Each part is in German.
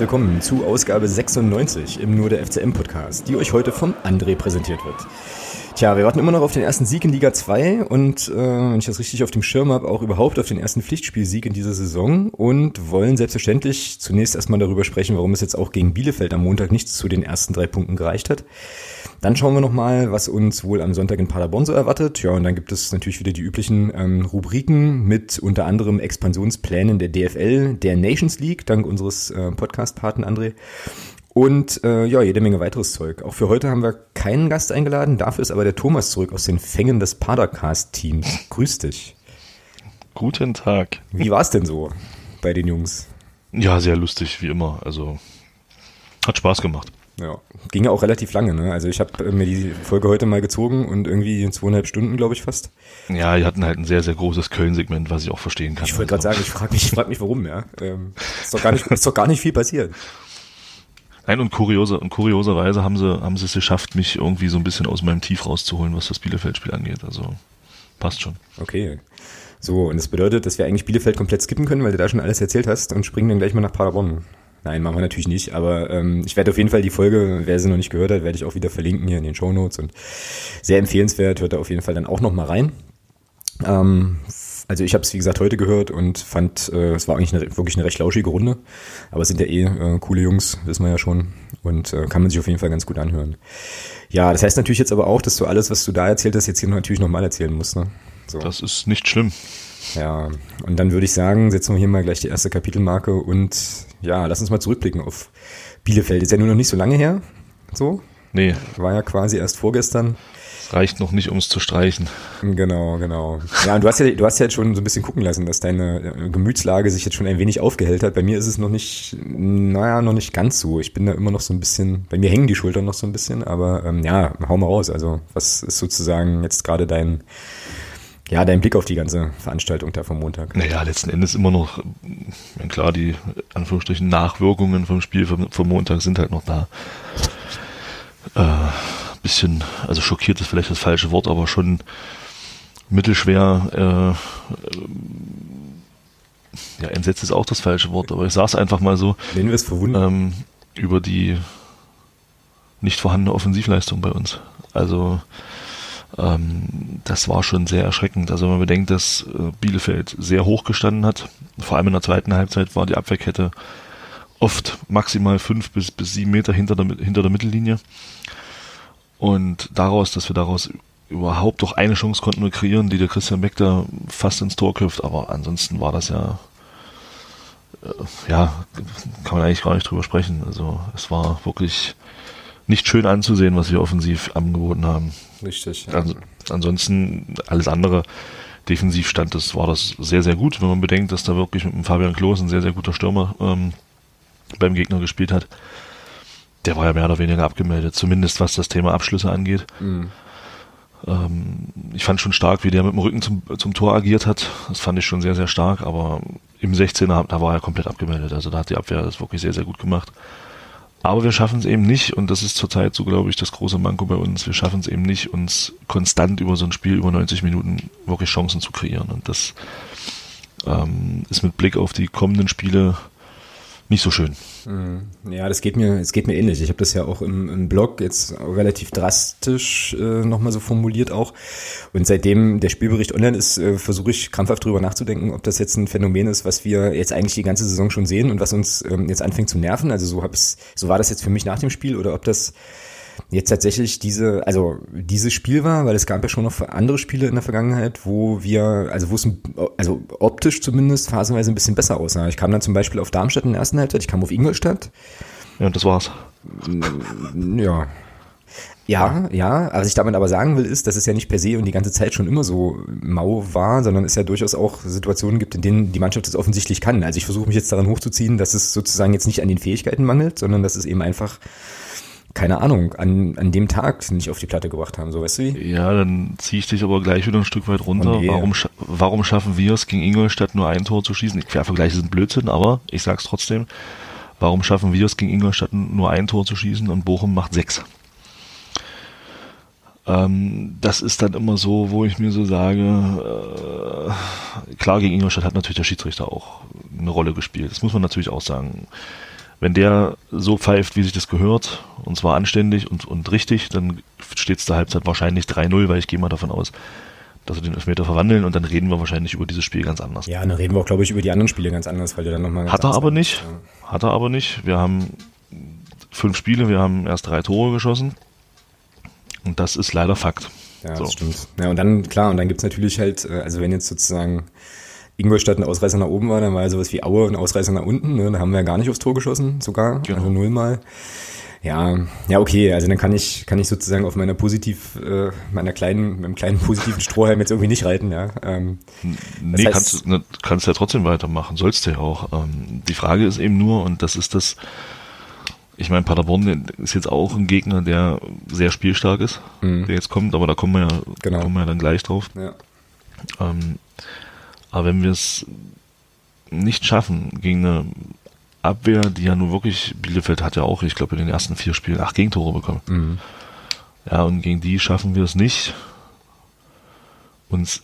willkommen zu Ausgabe 96 im Nur der FCM Podcast, die euch heute vom André präsentiert wird. Tja, wir warten immer noch auf den ersten Sieg in Liga 2 und äh, wenn ich das richtig auf dem Schirm habe, auch überhaupt auf den ersten Pflichtspielsieg in dieser Saison und wollen selbstverständlich zunächst erstmal darüber sprechen, warum es jetzt auch gegen Bielefeld am Montag nicht zu den ersten drei Punkten gereicht hat. Dann schauen wir nochmal, was uns wohl am Sonntag in Paderborn so erwartet. Ja, und dann gibt es natürlich wieder die üblichen ähm, Rubriken mit unter anderem Expansionsplänen der DFL, der Nations League, dank unseres äh, Podcast-Paten André. Und äh, ja, jede Menge weiteres Zeug. Auch für heute haben wir keinen Gast eingeladen, dafür ist aber der Thomas zurück aus den Fängen des Padercast-Teams. Grüß dich. Guten Tag. Wie war es denn so bei den Jungs? Ja, sehr lustig, wie immer. Also hat Spaß gemacht. Ja, ging ja auch relativ lange, ne? Also ich habe äh, mir die Folge heute mal gezogen und irgendwie zweieinhalb Stunden, glaube ich, fast. Ja, die hatten halt ein sehr, sehr großes Köln-Segment, was ich auch verstehen kann. Ich wollte gerade also. sagen, ich frage mich, ich frag mich warum, ja. Ähm, ist, doch gar nicht, ist doch gar nicht viel passiert. Nein, und, kuriose, und kurioserweise haben sie, haben sie es geschafft, mich irgendwie so ein bisschen aus meinem Tief rauszuholen, was das Bielefeld-Spiel angeht. Also passt schon. Okay. So, und das bedeutet, dass wir eigentlich Bielefeld komplett skippen können, weil du da schon alles erzählt hast und springen dann gleich mal nach Paderborn. Nein, machen wir natürlich nicht, aber ähm, ich werde auf jeden Fall die Folge, wer sie noch nicht gehört hat, werde ich auch wieder verlinken hier in den Show Notes und sehr empfehlenswert, hört da auf jeden Fall dann auch noch mal rein. Ähm, also ich habe es wie gesagt heute gehört und fand, äh, es war eigentlich eine, wirklich eine recht lauschige Runde, aber es sind ja eh äh, coole Jungs, wissen wir ja schon und äh, kann man sich auf jeden Fall ganz gut anhören. Ja, das heißt natürlich jetzt aber auch, dass du alles, was du da erzählt hast, jetzt hier natürlich nochmal erzählen musst. Ne? So. Das ist nicht schlimm. Ja, und dann würde ich sagen, setzen wir hier mal gleich die erste Kapitelmarke und ja, lass uns mal zurückblicken auf Bielefeld. Ist ja nur noch nicht so lange her. So. Nee. War ja quasi erst vorgestern. Reicht noch nicht, um es zu streichen. Genau, genau. Ja, und du hast ja, du hast ja jetzt schon so ein bisschen gucken lassen, dass deine äh, Gemütslage sich jetzt schon ein wenig aufgehellt hat. Bei mir ist es noch nicht, naja, noch nicht ganz so. Ich bin da immer noch so ein bisschen, bei mir hängen die Schultern noch so ein bisschen, aber ähm, ja, hau mal raus. Also, was ist sozusagen jetzt gerade dein, ja, dein Blick auf die ganze Veranstaltung da vom Montag. Naja, letzten Endes immer noch, klar, die Anführungsstrichen Nachwirkungen vom Spiel vom, vom Montag sind halt noch da. Äh, bisschen, also schockiert ist vielleicht das falsche Wort, aber schon mittelschwer, äh, ja, entsetzt ist auch das falsche Wort, aber ich sage es einfach mal so. Nennen wir es verwundert. Ähm, über die nicht vorhandene Offensivleistung bei uns. Also ähm, das war schon sehr erschreckend. Also wenn man bedenkt, dass äh, Bielefeld sehr hoch gestanden hat, vor allem in der zweiten Halbzeit war die Abwehrkette oft maximal fünf bis, bis sieben Meter hinter der, hinter der Mittellinie. Und daraus, dass wir daraus überhaupt doch eine Chance konnten wir kreieren, die der Christian Beck da fast ins Tor köpft, aber ansonsten war das ja, äh, ja, kann man eigentlich gar nicht drüber sprechen. Also es war wirklich nicht schön anzusehen, was wir offensiv angeboten haben. Richtig. Ja. Also, ansonsten alles andere. Defensiv stand das, war das sehr, sehr gut, wenn man bedenkt, dass da wirklich mit dem Fabian Klos ein sehr, sehr guter Stürmer ähm, beim Gegner gespielt hat. Der war ja mehr oder weniger abgemeldet, zumindest was das Thema Abschlüsse angeht. Mhm. Ähm, ich fand schon stark, wie der mit dem Rücken zum, zum Tor agiert hat. Das fand ich schon sehr, sehr stark, aber im 16er, da war er komplett abgemeldet. Also da hat die Abwehr das wirklich sehr, sehr gut gemacht. Aber wir schaffen es eben nicht, und das ist zurzeit so, glaube ich, das große Manko bei uns, wir schaffen es eben nicht, uns konstant über so ein Spiel über 90 Minuten wirklich Chancen zu kreieren. Und das ähm, ist mit Blick auf die kommenden Spiele nicht so schön. Mhm. Ja, das geht mir, es geht mir ähnlich. Ich habe das ja auch im, im Blog jetzt relativ drastisch äh, nochmal so formuliert auch. Und seitdem der Spielbericht online ist, äh, versuche ich krampfhaft drüber nachzudenken, ob das jetzt ein Phänomen ist, was wir jetzt eigentlich die ganze Saison schon sehen und was uns ähm, jetzt anfängt zu nerven. Also so hab's, so war das jetzt für mich nach dem Spiel oder ob das jetzt tatsächlich diese, also dieses Spiel war, weil es gab ja schon noch andere Spiele in der Vergangenheit, wo wir, also wo es, also optisch zumindest phasenweise ein bisschen besser aussah. Ich kam dann zum Beispiel auf Darmstadt in der ersten Halbzeit, ich kam auf Ingolstadt. Ja, und das war's. Ja. Ja, ja. Was ich damit aber sagen will, ist, dass es ja nicht per se und die ganze Zeit schon immer so mau war, sondern es ja durchaus auch Situationen gibt, in denen die Mannschaft es offensichtlich kann. Also ich versuche mich jetzt daran hochzuziehen, dass es sozusagen jetzt nicht an den Fähigkeiten mangelt, sondern dass es eben einfach keine Ahnung, an, an dem Tag nicht auf die Platte gebracht haben, so weißt du wie? Ja, dann ziehe ich dich aber gleich wieder ein Stück weit runter. Oh nee. warum, warum schaffen wir es gegen Ingolstadt nur ein Tor zu schießen? Ich Vergleiche sind Blödsinn, aber ich sag's trotzdem. Warum schaffen wir es gegen Ingolstadt nur ein Tor zu schießen und Bochum macht sechs? Ähm, das ist dann immer so, wo ich mir so sage, äh, klar, gegen Ingolstadt hat natürlich der Schiedsrichter auch eine Rolle gespielt. Das muss man natürlich auch sagen. Wenn der so pfeift, wie sich das gehört, und zwar anständig und, und richtig, dann steht es zur Halbzeit wahrscheinlich 3-0, weil ich gehe mal davon aus, dass wir den Elfmeter verwandeln und dann reden wir wahrscheinlich über dieses Spiel ganz anders. Ja, dann reden wir auch, glaube ich, über die anderen Spiele ganz anders, weil du dann nochmal. Hat er aber nicht. Ja. Hat er aber nicht. Wir haben fünf Spiele, wir haben erst drei Tore geschossen. Und das ist leider Fakt. Ja, so. das stimmt. Ja, und dann, klar, und dann gibt's natürlich halt, äh, also wenn jetzt sozusagen Ingolstadt ein Ausreißer nach oben war, dann war ja sowas wie Aue ein Ausreißer nach unten. Ne? Da haben wir ja gar nicht aufs Tor geschossen, sogar. Genau. Also nullmal. Ja, ja, okay. Also dann kann ich, kann ich sozusagen auf meiner positiv, äh, meiner kleinen, meinem kleinen positiven Strohhalm jetzt irgendwie nicht reiten, ja. Ähm, nee, heißt, kannst, ne, kannst ja trotzdem weitermachen, sollst du ja auch. Ähm, die Frage ist eben nur, und das ist das, ich meine, Paderborn ist jetzt auch ein Gegner, der sehr spielstark ist, mhm. der jetzt kommt, aber da kommen wir ja, genau. kommen wir ja dann gleich drauf. Ja. Ähm, aber wenn wir es nicht schaffen, gegen eine Abwehr, die ja nur wirklich, Bielefeld hat ja auch, ich glaube, in den ersten vier Spielen acht Gegentore bekommen. Mhm. Ja, und gegen die schaffen wir es nicht, uns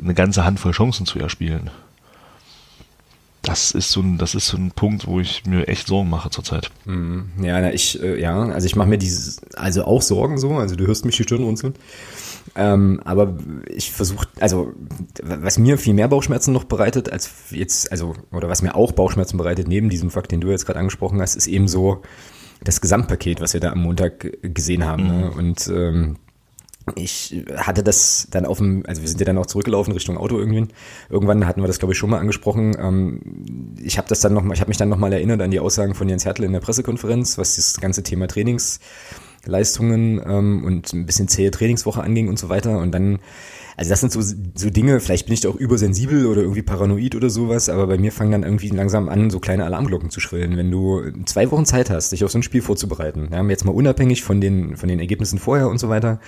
eine ganze Handvoll Chancen zu erspielen. Das ist so ein, das ist so ein Punkt, wo ich mir echt Sorgen mache zurzeit. Mhm. Ja, na, ich, äh, ja, also ich mache mir dieses, also auch Sorgen so, also du hörst mich die Stirn runzeln. Ähm, aber ich versuche, also was mir viel mehr Bauchschmerzen noch bereitet, als jetzt, also, oder was mir auch Bauchschmerzen bereitet, neben diesem Fakt, den du jetzt gerade angesprochen hast, ist eben so das Gesamtpaket, was wir da am Montag gesehen haben. Ne? Mhm. Ne? Und ähm, ich hatte das dann auf dem, also wir sind ja dann auch zurückgelaufen Richtung Auto irgendwie. Irgendwann hatten wir das, glaube ich, schon mal angesprochen. Ähm, ich habe das dann noch mal, ich habe mich dann nochmal erinnert an die Aussagen von Jens Hertel in der Pressekonferenz, was das ganze Thema Trainings Leistungen ähm, und ein bisschen zähe Trainingswoche anging und so weiter. Und dann, also das sind so, so Dinge, vielleicht bin ich da auch übersensibel oder irgendwie paranoid oder sowas, aber bei mir fangen dann irgendwie langsam an, so kleine Alarmglocken zu schrillen. Wenn du zwei Wochen Zeit hast, dich auf so ein Spiel vorzubereiten, ja, jetzt mal unabhängig von den, von den Ergebnissen vorher und so weiter,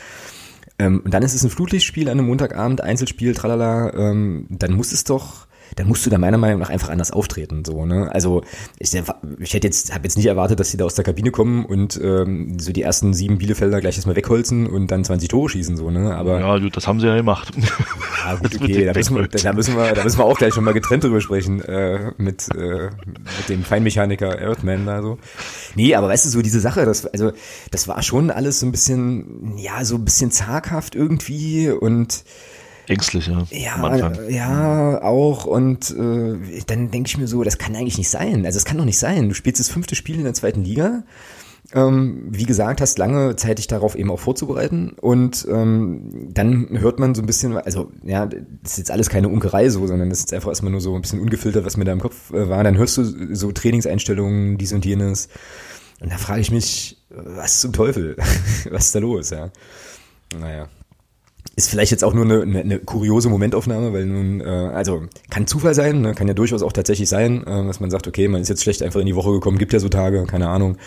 ähm, und dann ist es ein Flutlichtspiel an einem Montagabend, Einzelspiel, tralala, ähm, dann muss es doch dann musst du da meiner Meinung nach einfach anders auftreten. So, ne? Also ich, ich hätte jetzt, habe jetzt nicht erwartet, dass sie da aus der Kabine kommen und ähm, so die ersten sieben Bielefelder gleich erstmal wegholzen und dann 20 Tore schießen, so, ne? Aber ja, gut, das haben sie ja gemacht. Ja, gut, okay, da müssen, wir, da müssen wir, da müssen wir auch gleich schon mal getrennt drüber sprechen äh, mit, äh, mit dem Feinmechaniker Earthman da so. Nee, aber weißt du, so diese Sache, das, also das war schon alles so ein bisschen, ja, so ein bisschen zaghaft irgendwie und ängstlich, ja. Ja, ja, auch. Und äh, dann denke ich mir so, das kann eigentlich nicht sein. Also es kann doch nicht sein. Du spielst das fünfte Spiel in der zweiten Liga. Ähm, wie gesagt, hast lange Zeit, dich darauf eben auch vorzubereiten. Und ähm, dann hört man so ein bisschen, also ja, das ist jetzt alles keine Unkerei so, sondern das ist einfach erstmal nur so ein bisschen ungefiltert, was mir da im Kopf äh, war. Dann hörst du so Trainingseinstellungen, dies und jenes. Und da frage ich mich, was zum Teufel? was ist da los, ja? Naja. Ist vielleicht jetzt auch nur eine, eine, eine kuriose Momentaufnahme, weil nun, äh, also kann Zufall sein, ne? kann ja durchaus auch tatsächlich sein, äh, dass man sagt, okay, man ist jetzt schlecht einfach in die Woche gekommen, gibt ja so Tage, keine Ahnung.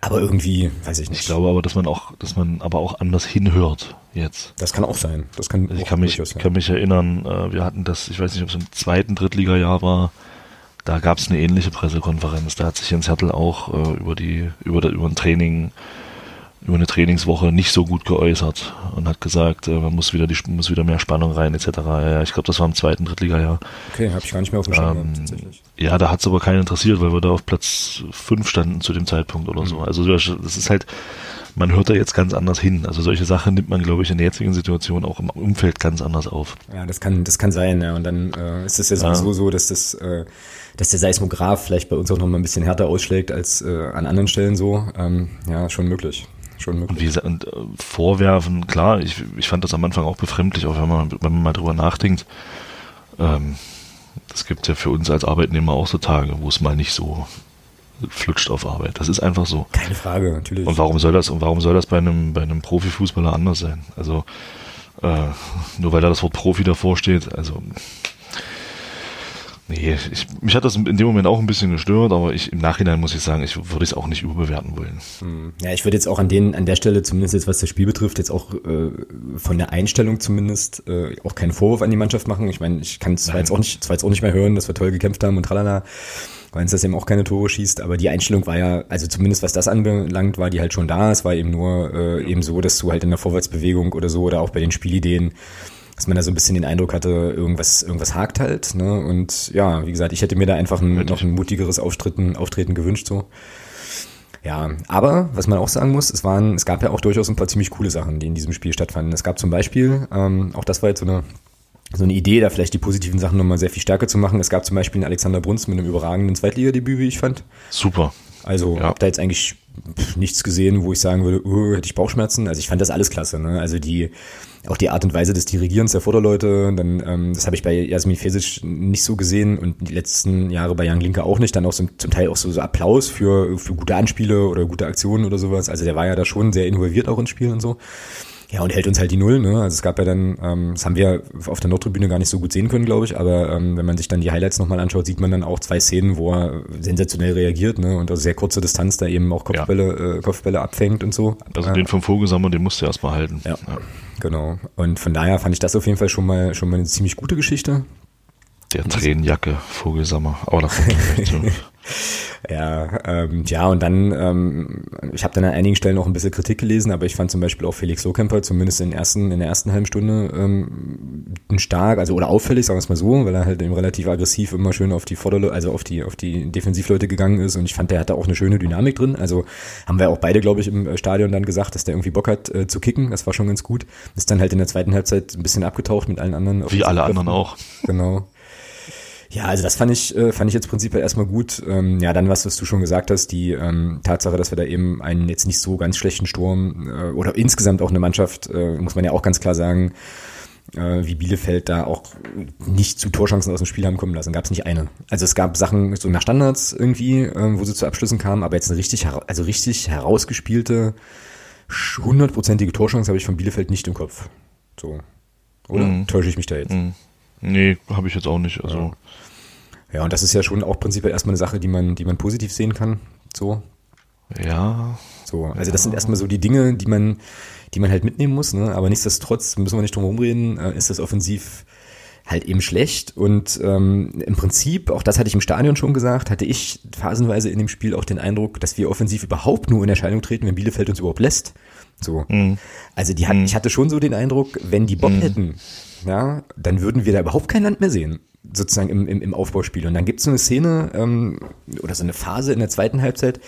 Aber irgendwie, weiß ich nicht. Ich glaube aber, dass man auch, dass man aber auch anders hinhört jetzt. Das kann auch sein. Das kann also ich kann mich, sein. kann mich erinnern, äh, wir hatten das, ich weiß nicht, ob es im zweiten Drittliga-Jahr war, da gab es eine ähnliche Pressekonferenz. Da hat sich Jens Hertel auch äh, über die, über, über ein Training über eine Trainingswoche nicht so gut geäußert und hat gesagt, äh, man muss wieder die muss wieder mehr Spannung rein etc. Ja, ich glaube, das war im zweiten Drittliga-Jahr. Okay, habe ich gar nicht mehr auf dem Schirm ähm, tatsächlich. Ja, da hat es aber keinen interessiert, weil wir da auf Platz 5 standen zu dem Zeitpunkt oder mhm. so. Also das ist halt, man hört da jetzt ganz anders hin. Also solche Sachen nimmt man, glaube ich, in der jetzigen Situation auch im Umfeld ganz anders auf. Ja, das kann, das kann sein, ja. Und dann äh, ist es ja sowieso ja. so, dass das äh, dass der Seismograph vielleicht bei uns auch noch mal ein bisschen härter ausschlägt als äh, an anderen Stellen so. Ähm, ja, schon möglich schon möglich. Und, wie, und äh, vorwerfen, klar, ich, ich fand das am Anfang auch befremdlich, auch wenn man, wenn man mal drüber nachdenkt. Ähm, das gibt ja für uns als Arbeitnehmer auch so Tage, wo es mal nicht so flutscht auf Arbeit. Das ist einfach so. Keine Frage, natürlich. Und warum soll das, und warum soll das bei einem, bei einem Profifußballer anders sein? Also, äh, nur weil da das Wort Profi davor steht, also Nee, ich, mich hat das in dem Moment auch ein bisschen gestört, aber ich im Nachhinein muss ich sagen, ich würde es auch nicht überbewerten wollen. Hm. Ja, ich würde jetzt auch an den, an der Stelle, zumindest jetzt was das Spiel betrifft, jetzt auch äh, von der Einstellung zumindest äh, auch keinen Vorwurf an die Mannschaft machen. Ich meine, ich kann es zwar jetzt auch nicht, zwar jetzt auch nicht mehr hören, dass wir toll gekämpft haben und tralala, weil es das eben auch keine Tore schießt, aber die Einstellung war ja, also zumindest was das anbelangt, war die halt schon da. Es war eben nur äh, eben so, dass du halt in der Vorwärtsbewegung oder so oder auch bei den Spielideen dass man da so ein bisschen den Eindruck hatte, irgendwas, irgendwas hakt halt. Ne? Und ja, wie gesagt, ich hätte mir da einfach ein, noch ein mutigeres Auftreten, Auftreten gewünscht. so. Ja, aber was man auch sagen muss, es waren, es gab ja auch durchaus ein paar ziemlich coole Sachen, die in diesem Spiel stattfanden. Es gab zum Beispiel, ähm, auch das war jetzt so eine so eine Idee, da vielleicht die positiven Sachen nochmal sehr viel stärker zu machen. Es gab zum Beispiel einen Alexander Bruns mit einem überragenden Zweitligadebüt, wie ich fand. Super. Also ja. habe da jetzt eigentlich nichts gesehen, wo ich sagen würde, oh, hätte ich Bauchschmerzen. Also ich fand das alles klasse. Ne? Also die auch die Art und Weise des Dirigierens der Vorderleute, dann ähm, das habe ich bei Jasmin Fesic nicht so gesehen und die letzten Jahre bei Jan Linke auch nicht. Dann auch so, zum Teil auch so, so Applaus für für gute Anspiele oder gute Aktionen oder sowas. Also der war ja da schon sehr involviert auch ins Spiel und so. Ja, und hält uns halt die Null, ne? Also es gab ja dann, ähm, das haben wir auf der Nordtribüne gar nicht so gut sehen können, glaube ich, aber ähm, wenn man sich dann die Highlights nochmal anschaut, sieht man dann auch zwei Szenen, wo er sensationell reagiert, ne? Und aus sehr kurzer Distanz da eben auch Kopfbälle, ja. äh, Kopfbälle abfängt und so. Also äh, den vom Vogelsammer, den musst du erstmal halten. Ja, ja, genau. Und von daher fand ich das auf jeden Fall schon mal schon mal eine ziemlich gute Geschichte. Der Tränenjacke, Vogelsammer. Aber da kommt Ja, ähm, ja, und dann, ähm, ich habe dann an einigen Stellen auch ein bisschen Kritik gelesen, aber ich fand zum Beispiel auch Felix Lohkemper zumindest in, ersten, in der ersten halben Stunde ähm, stark, also oder auffällig, sagen wir es mal so, weil er halt eben relativ aggressiv immer schön auf die Vorderleute, also auf die, auf die Defensivleute gegangen ist und ich fand, der hatte auch eine schöne Dynamik drin. Also haben wir auch beide, glaube ich, im Stadion dann gesagt, dass der irgendwie Bock hat äh, zu kicken. Das war schon ganz gut. Ist dann halt in der zweiten Halbzeit ein bisschen abgetaucht mit allen anderen. Wie alle anderen auch. Genau. Ja, also das fand ich, äh, fand ich jetzt prinzipiell erstmal gut. Ähm, ja, dann was, was du schon gesagt hast, die ähm, Tatsache, dass wir da eben einen jetzt nicht so ganz schlechten Sturm äh, oder insgesamt auch eine Mannschaft, äh, muss man ja auch ganz klar sagen, äh, wie Bielefeld da auch nicht zu Torchancen aus dem Spiel haben kommen lassen. Gab es nicht eine. Also es gab Sachen so nach Standards irgendwie, wo sie zu Abschlüssen kamen, aber jetzt eine richtig, also richtig herausgespielte, hundertprozentige Torchance habe ich von Bielefeld nicht im Kopf. So. Oder mhm. täusche ich mich da jetzt? Mhm. Nee, habe ich jetzt auch nicht. Also. Ja. Ja, und das ist ja schon auch prinzipiell erstmal eine Sache, die man, die man positiv sehen kann. So. Ja. So, also das sind erstmal so die Dinge, die man, die man halt mitnehmen muss, ne? Aber nichtsdestotrotz müssen wir nicht drum herum reden, äh, ist das offensiv halt eben schlecht. Und ähm, im Prinzip, auch das hatte ich im Stadion schon gesagt, hatte ich phasenweise in dem Spiel auch den Eindruck, dass wir offensiv überhaupt nur in Erscheinung treten, wenn Bielefeld uns überhaupt lässt. So. Mhm. Also die hat, mhm. ich hatte schon so den Eindruck, wenn die Bock mhm. hätten, ja, dann würden wir da überhaupt kein Land mehr sehen sozusagen im, im, im Aufbauspiel. Und dann gibt es so eine Szene ähm, oder so eine Phase in der zweiten Halbzeit,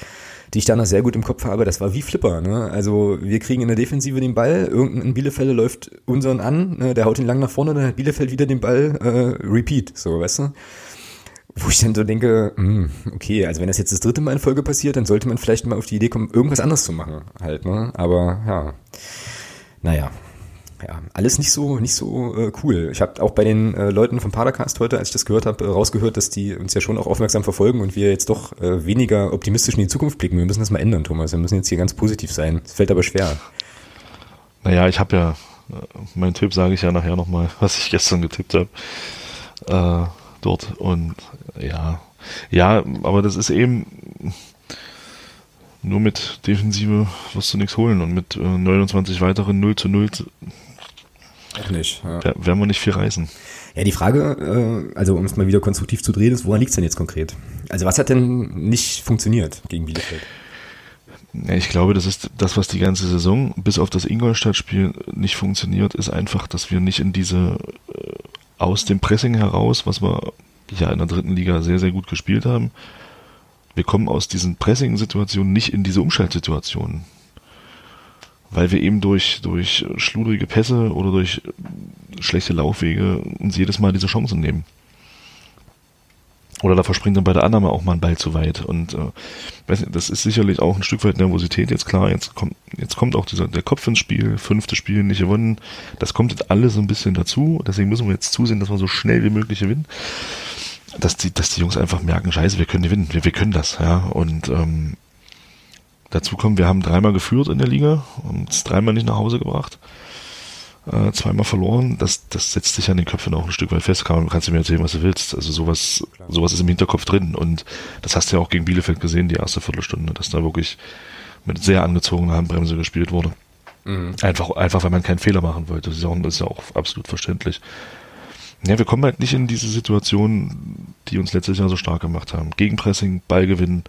die ich da noch sehr gut im Kopf habe. Das war wie Flipper. Ne? Also wir kriegen in der Defensive den Ball, irgendein Bielefeld läuft unseren an, ne? der haut ihn lang nach vorne, dann hat Bielefeld wieder den Ball, äh, repeat, so, weißt du? Wo ich dann so denke, hm, okay, also wenn das jetzt das dritte Mal in Folge passiert, dann sollte man vielleicht mal auf die Idee kommen, irgendwas anderes zu machen, halt, ne? Aber ja, naja, ja, alles nicht so, nicht so äh, cool. Ich habe auch bei den äh, Leuten vom Padercast heute, als ich das gehört habe, äh, rausgehört, dass die uns ja schon auch aufmerksam verfolgen und wir jetzt doch äh, weniger optimistisch in die Zukunft blicken. Wir müssen das mal ändern, Thomas. Wir müssen jetzt hier ganz positiv sein. Es fällt aber schwer. Naja, ich habe ja, äh, mein Tipp sage ich ja nachher nochmal, was ich gestern getippt habe. Äh, dort. Und ja, ja, aber das ist eben nur mit Defensive wirst du nichts holen und mit äh, 29 weiteren 0 zu 0 auch nicht. Ja. Werden wir nicht viel reisen. Ja, die Frage, äh, also um es mal wieder konstruktiv zu drehen, ist, woran liegt es denn jetzt konkret? Also was hat denn nicht funktioniert gegen Bielefeld? Ja, ich glaube, das ist das, was die ganze Saison bis auf das Ingolstadt-Spiel nicht funktioniert, ist einfach, dass wir nicht in diese äh, aus dem Pressing heraus, was wir ja in der dritten Liga sehr, sehr gut gespielt haben, wir kommen aus diesen Pressing-Situationen nicht in diese Umschaltsituationen weil wir eben durch, durch schludrige Pässe oder durch schlechte Laufwege uns jedes Mal diese Chancen nehmen. Oder da verspringt dann bei der Annahme auch mal ein Ball zu weit. Und äh, das ist sicherlich auch ein Stück weit Nervosität. Jetzt klar, jetzt kommt, jetzt kommt auch dieser, der Kopf ins Spiel, fünfte Spiel nicht gewonnen. Das kommt jetzt alles so ein bisschen dazu. Deswegen müssen wir jetzt zusehen, dass wir so schnell wie möglich gewinnen. Dass die, dass die Jungs einfach merken, scheiße, wir können gewinnen, wir, wir können das, ja. Und ähm, Dazu kommt, wir haben dreimal geführt in der Liga, haben es dreimal nicht nach Hause gebracht, äh, zweimal verloren. Das, das setzt sich an den Köpfen auch ein Stück weit fest. Kann, kannst du mir erzählen, was du willst. Also sowas, sowas ist im Hinterkopf drin. Und das hast du ja auch gegen Bielefeld gesehen, die erste Viertelstunde, dass da wirklich mit sehr angezogener Handbremse gespielt wurde. Mhm. Einfach, einfach, weil man keinen Fehler machen wollte. Das ist, auch, das ist ja auch absolut verständlich. Ja, wir kommen halt nicht in diese Situation, die uns letztes Jahr so stark gemacht haben. Gegenpressing, Ballgewinn,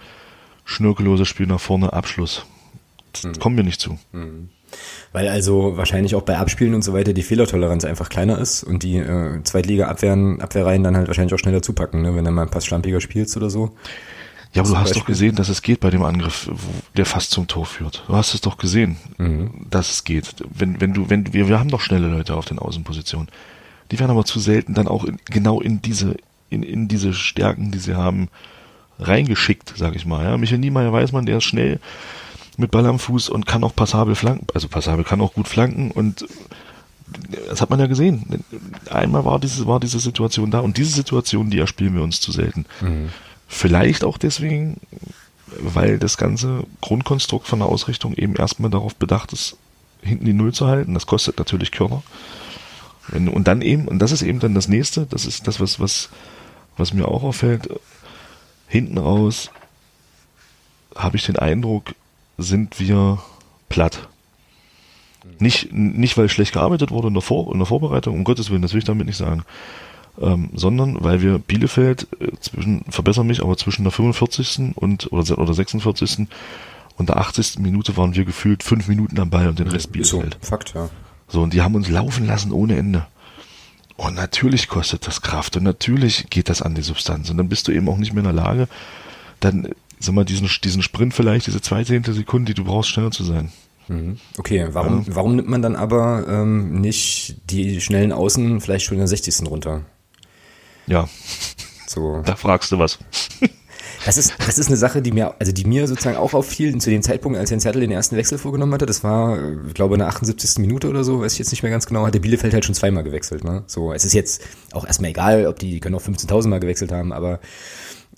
schnörkelloses Spiel nach vorne, Abschluss. Das mhm. kommen wir nicht zu. Mhm. Weil also wahrscheinlich auch bei Abspielen und so weiter die Fehlertoleranz einfach kleiner ist und die äh, Zweitliga-Abwehren, Abwehrreihen dann halt wahrscheinlich auch schneller zupacken, ne? wenn du mal ein Pass schlampiger spielst oder so. Ja, aber du hast Beispiel. doch gesehen, dass es geht bei dem Angriff, der fast zum Tor führt. Du hast es doch gesehen, mhm. dass es geht. Wenn, wenn du, wenn wir, wir haben doch schnelle Leute auf den Außenpositionen. Die werden aber zu selten dann auch in, genau in diese, in, in diese Stärken, die sie haben, reingeschickt, sag ich mal. Ja, Michael Niemeyer weiß man, der ist schnell mit Ball am Fuß und kann auch passabel flanken, also passabel kann auch gut flanken und das hat man ja gesehen. Einmal war diese, war diese Situation da und diese Situation, die erspielen wir uns zu selten. Mhm. Vielleicht auch deswegen, weil das ganze Grundkonstrukt von der Ausrichtung eben erstmal darauf bedacht ist, hinten die Null zu halten. Das kostet natürlich Körner. Und dann eben, und das ist eben dann das nächste, das ist das, was, was, was mir auch auffällt, hinten raus habe ich den Eindruck, sind wir platt. Nicht, nicht weil schlecht gearbeitet wurde in der, Vor in der Vorbereitung, um Gottes Willen, das will ich damit nicht sagen. Ähm, sondern weil wir Bielefeld äh, zwischen, verbessern mich, aber zwischen der 45. und oder, oder 46. und der 80. Minute waren wir gefühlt fünf Minuten am Ball und den Rest Bielefeld. So, Fakt, ja. So, und die haben uns laufen lassen ohne Ende. Und natürlich kostet das Kraft und natürlich geht das an die Substanz. Und dann bist du eben auch nicht mehr in der Lage, dann, sag mal, diesen, diesen Sprint vielleicht, diese zwei Zehntel Sekunden, die du brauchst, schneller zu sein. Mhm. Okay, warum, ja. warum nimmt man dann aber ähm, nicht die schnellen Außen vielleicht schon in der 60. runter? Ja. So. Da fragst du was. Das ist, das ist eine Sache, die mir, also die mir sozusagen auch auffiel zu dem Zeitpunkt, als Jens Hertel den ersten Wechsel vorgenommen hatte. Das war, ich glaube, in der 78. Minute oder so, weiß ich jetzt nicht mehr ganz genau, hat der Bielefeld halt schon zweimal gewechselt. Ne? So, es ist jetzt auch erstmal egal, ob die, die können auch 15.000 Mal gewechselt haben, aber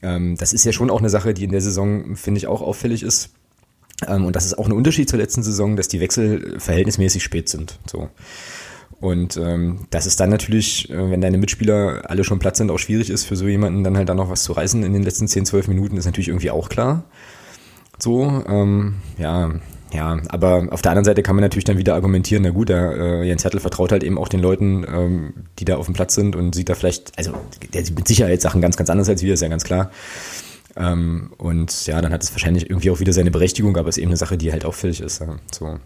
das ist ja schon auch eine Sache, die in der Saison, finde ich, auch auffällig ist. Ähm, und das ist auch ein Unterschied zur letzten Saison, dass die Wechsel verhältnismäßig spät sind. So. Und ähm, dass es dann natürlich, äh, wenn deine Mitspieler alle schon platt sind, auch schwierig ist, für so jemanden dann halt dann noch was zu reißen in den letzten 10, 12 Minuten, ist natürlich irgendwie auch klar. So, ähm, ja, ja, aber auf der anderen Seite kann man natürlich dann wieder argumentieren, na gut, der äh, Jens Hertel vertraut halt eben auch den Leuten, ähm, die da auf dem Platz sind und sieht da vielleicht, also der sieht mit Sicherheit Sachen ganz, ganz anders als wir, ist ja ganz klar. Ähm, und ja, dann hat es wahrscheinlich irgendwie auch wieder seine Berechtigung, aber es ist eben eine Sache, die halt auffällig ist. Ja, so.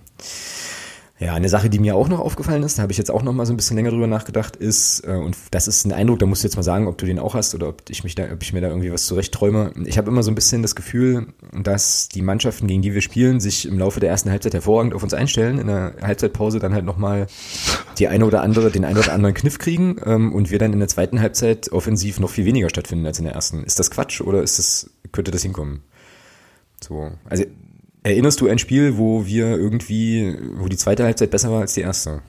Ja, eine Sache, die mir auch noch aufgefallen ist, da habe ich jetzt auch noch mal so ein bisschen länger drüber nachgedacht, ist, äh, und das ist ein Eindruck, da musst du jetzt mal sagen, ob du den auch hast oder ob ich mich da, ob ich mir da irgendwie was zurecht träume. Ich habe immer so ein bisschen das Gefühl, dass die Mannschaften, gegen die wir spielen, sich im Laufe der ersten Halbzeit hervorragend auf uns einstellen, in der Halbzeitpause dann halt nochmal die eine oder andere, den einen oder anderen Kniff kriegen ähm, und wir dann in der zweiten Halbzeit offensiv noch viel weniger stattfinden als in der ersten. Ist das Quatsch oder ist das, könnte das hinkommen? So, also Erinnerst du ein Spiel, wo wir irgendwie, wo die zweite Halbzeit besser war als die erste?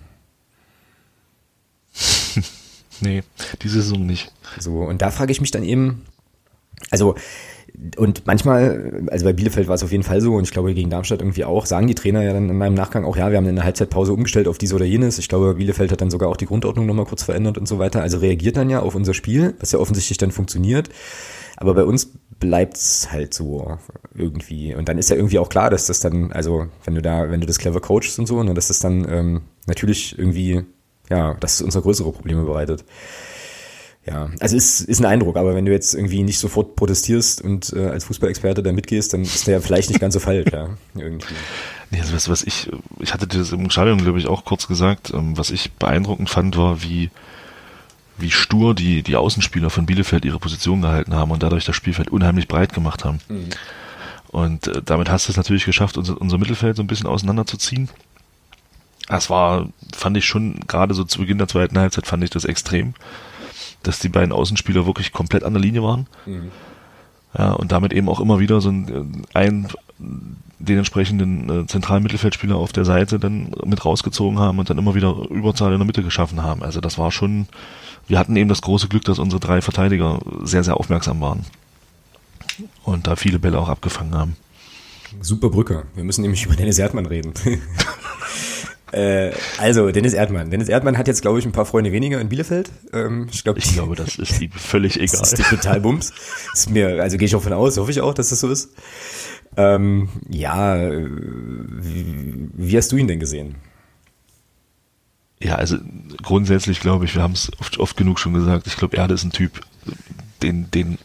nee, die Saison nicht. So, und da frage ich mich dann eben, also, und manchmal, also bei Bielefeld war es auf jeden Fall so und ich glaube gegen Darmstadt irgendwie auch, sagen die Trainer ja dann in meinem Nachgang auch, ja, wir haben in der Halbzeitpause umgestellt auf dies oder jenes. Ich glaube, Bielefeld hat dann sogar auch die Grundordnung nochmal kurz verändert und so weiter. Also reagiert dann ja auf unser Spiel, was ja offensichtlich dann funktioniert. Aber bei uns bleibt's halt so irgendwie. Und dann ist ja irgendwie auch klar, dass das dann, also wenn du da, wenn du das clever coachst und so, ne, dass das dann ähm, natürlich irgendwie, ja, dass es uns größere Probleme bereitet. Ja, also ist, ist ein Eindruck, aber wenn du jetzt irgendwie nicht sofort protestierst und äh, als Fußballexperte da mitgehst, dann ist der vielleicht nicht ganz so falsch, ja, irgendwie. Nee, also was, was ich, ich hatte das im Stadion, glaube ich, auch kurz gesagt, ähm, was ich beeindruckend fand, war, wie, wie stur die, die Außenspieler von Bielefeld ihre Position gehalten haben und dadurch das Spielfeld unheimlich breit gemacht haben. Mhm. Und äh, damit hast du es natürlich geschafft, unser, unser Mittelfeld so ein bisschen auseinanderzuziehen. Das war, fand ich schon, gerade so zu Beginn der zweiten Halbzeit fand ich das extrem, dass die beiden Außenspieler wirklich komplett an der Linie waren. Mhm. Ja, und damit eben auch immer wieder so ein, ein den entsprechenden äh, zentralen Mittelfeldspieler auf der Seite dann mit rausgezogen haben und dann immer wieder Überzahl in der Mitte geschaffen haben. Also das war schon, wir hatten eben das große Glück, dass unsere drei Verteidiger sehr, sehr aufmerksam waren und da viele Bälle auch abgefangen haben. Super Brücke. Wir müssen nämlich über Dennis Erdmann reden. äh, also, Dennis Erdmann. Dennis Erdmann hat jetzt, glaube ich, ein paar Freunde weniger in Bielefeld. Ähm, ich, glaub, ich glaube, das ist ihm völlig egal. Das ist die total Bums. Ist mir, also gehe ich auch von aus, hoffe ich auch, dass das so ist. Ähm, ja, wie, wie hast du ihn denn gesehen? Ja, also grundsätzlich glaube ich, wir haben es oft, oft genug schon gesagt, ich glaube, Erde ist ein Typ, den, den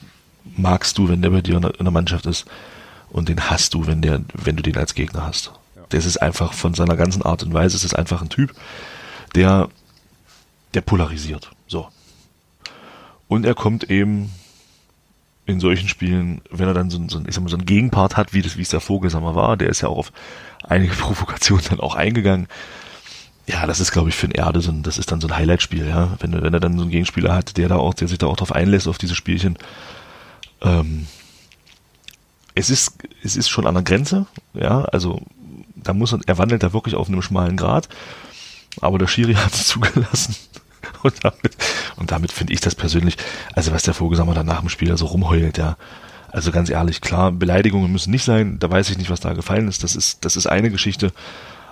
magst du, wenn der bei dir in der, Mannschaft ist und den hast du, wenn der, wenn du den als Gegner hast. Ja. Das ist einfach von seiner ganzen Art und Weise, es ist einfach ein Typ, der, der polarisiert. So. Und er kommt eben in solchen Spielen, wenn er dann so, so, ich sag mal, so einen Gegenpart hat, wie das, wie es der Vogelsammer war, der ist ja auch auf einige Provokationen dann auch eingegangen. Ja, das ist, glaube ich, für ein Erde so ein, das ist dann so ein Highlight-Spiel, ja. Wenn, wenn er dann so einen Gegenspieler hat, der da auch, der sich da auch drauf einlässt, auf diese Spielchen. Ähm, es ist, es ist schon an der Grenze, ja, also da muss er, er wandelt da wirklich auf einem schmalen Grad, aber der Schiri hat es zugelassen. Und damit, und damit finde ich das persönlich, also was der Vogelsammer dann nach dem Spiel so rumheult, ja. Also ganz ehrlich, klar, Beleidigungen müssen nicht sein, da weiß ich nicht, was da gefallen ist, das ist, das ist eine Geschichte.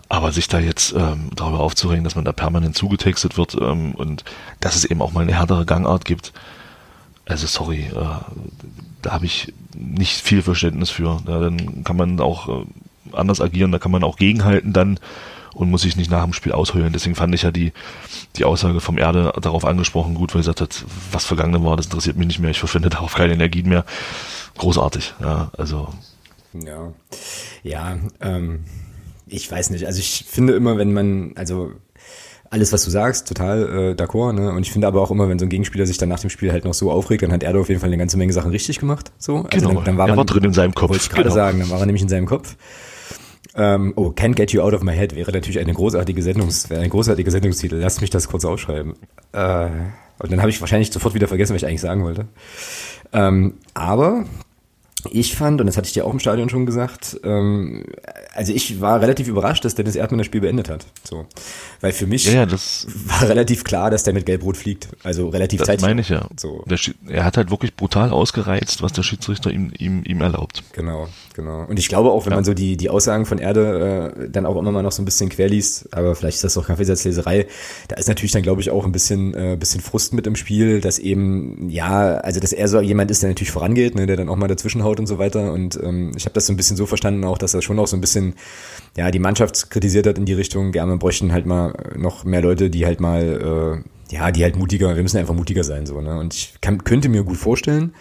Aber sich da jetzt ähm, darüber aufzuregen, dass man da permanent zugetextet wird ähm, und dass es eben auch mal eine härtere Gangart gibt, also sorry, äh, da habe ich nicht viel Verständnis für. Ja, dann kann man auch äh, anders agieren, da kann man auch gegenhalten dann und muss sich nicht nach dem Spiel ausheulen. Deswegen fand ich ja die, die Aussage vom Erde darauf angesprochen gut, weil er gesagt hat, was vergangen war, das interessiert mich nicht mehr, ich verschwende darauf keine Energien mehr. Großartig, ja, also. Ja, ja, ähm, ich weiß nicht, also ich finde immer, wenn man, also alles, was du sagst, total äh, d'accord. Ne? Und ich finde aber auch immer, wenn so ein Gegenspieler sich dann nach dem Spiel halt noch so aufregt, dann hat er auf jeden Fall eine ganze Menge Sachen richtig gemacht. So. Also genau, dann, dann war er man, war drin in seinem Kopf. Wollte ich gerade genau. sagen, dann war er nämlich in seinem Kopf. Ähm, oh, Can't Get You Out of My Head wäre natürlich eine großartige Sendungs, ein großartiger Sendungstitel. Lasst mich das kurz aufschreiben. Äh, und dann habe ich wahrscheinlich sofort wieder vergessen, was ich eigentlich sagen wollte. Ähm, aber ich fand, und das hatte ich dir auch im Stadion schon gesagt, ähm, also ich war relativ überrascht, dass Dennis Erdmann das Spiel beendet hat. So. Weil für mich Ja, ja, das, war relativ klar, dass der mit Gelb-Rot fliegt. Also relativ das zeitig. meine ich ja. So. Der, er hat halt wirklich brutal ausgereizt, was der Schiedsrichter ihm, ihm, ihm erlaubt. Genau, genau. Und ich glaube auch, wenn Ja. man so die, die Aussagen von Erde äh, dann auch immer mal noch so ein bisschen querliest, aber vielleicht ist das doch Kaffeesatzleserei, da ist natürlich dann, glaube ich, auch ein bisschen, äh, bisschen Frust mit im Spiel, dass eben, ja, also dass er so jemand ist, der natürlich vorangeht, ne, der dann auch mal dazwischenhaut und so weiter. Und ähm, ich habe das so ein bisschen so verstanden auch, dass er schon auch so ein bisschen, ja, die Mannschaft kritisiert hat in die Richtung, gerne wir bräuchten halt mal noch mehr Leute, die halt mal, äh, ja, die halt mutiger, wir müssen einfach mutiger sein, so, ne. Und ich kann, könnte mir gut vorstellen,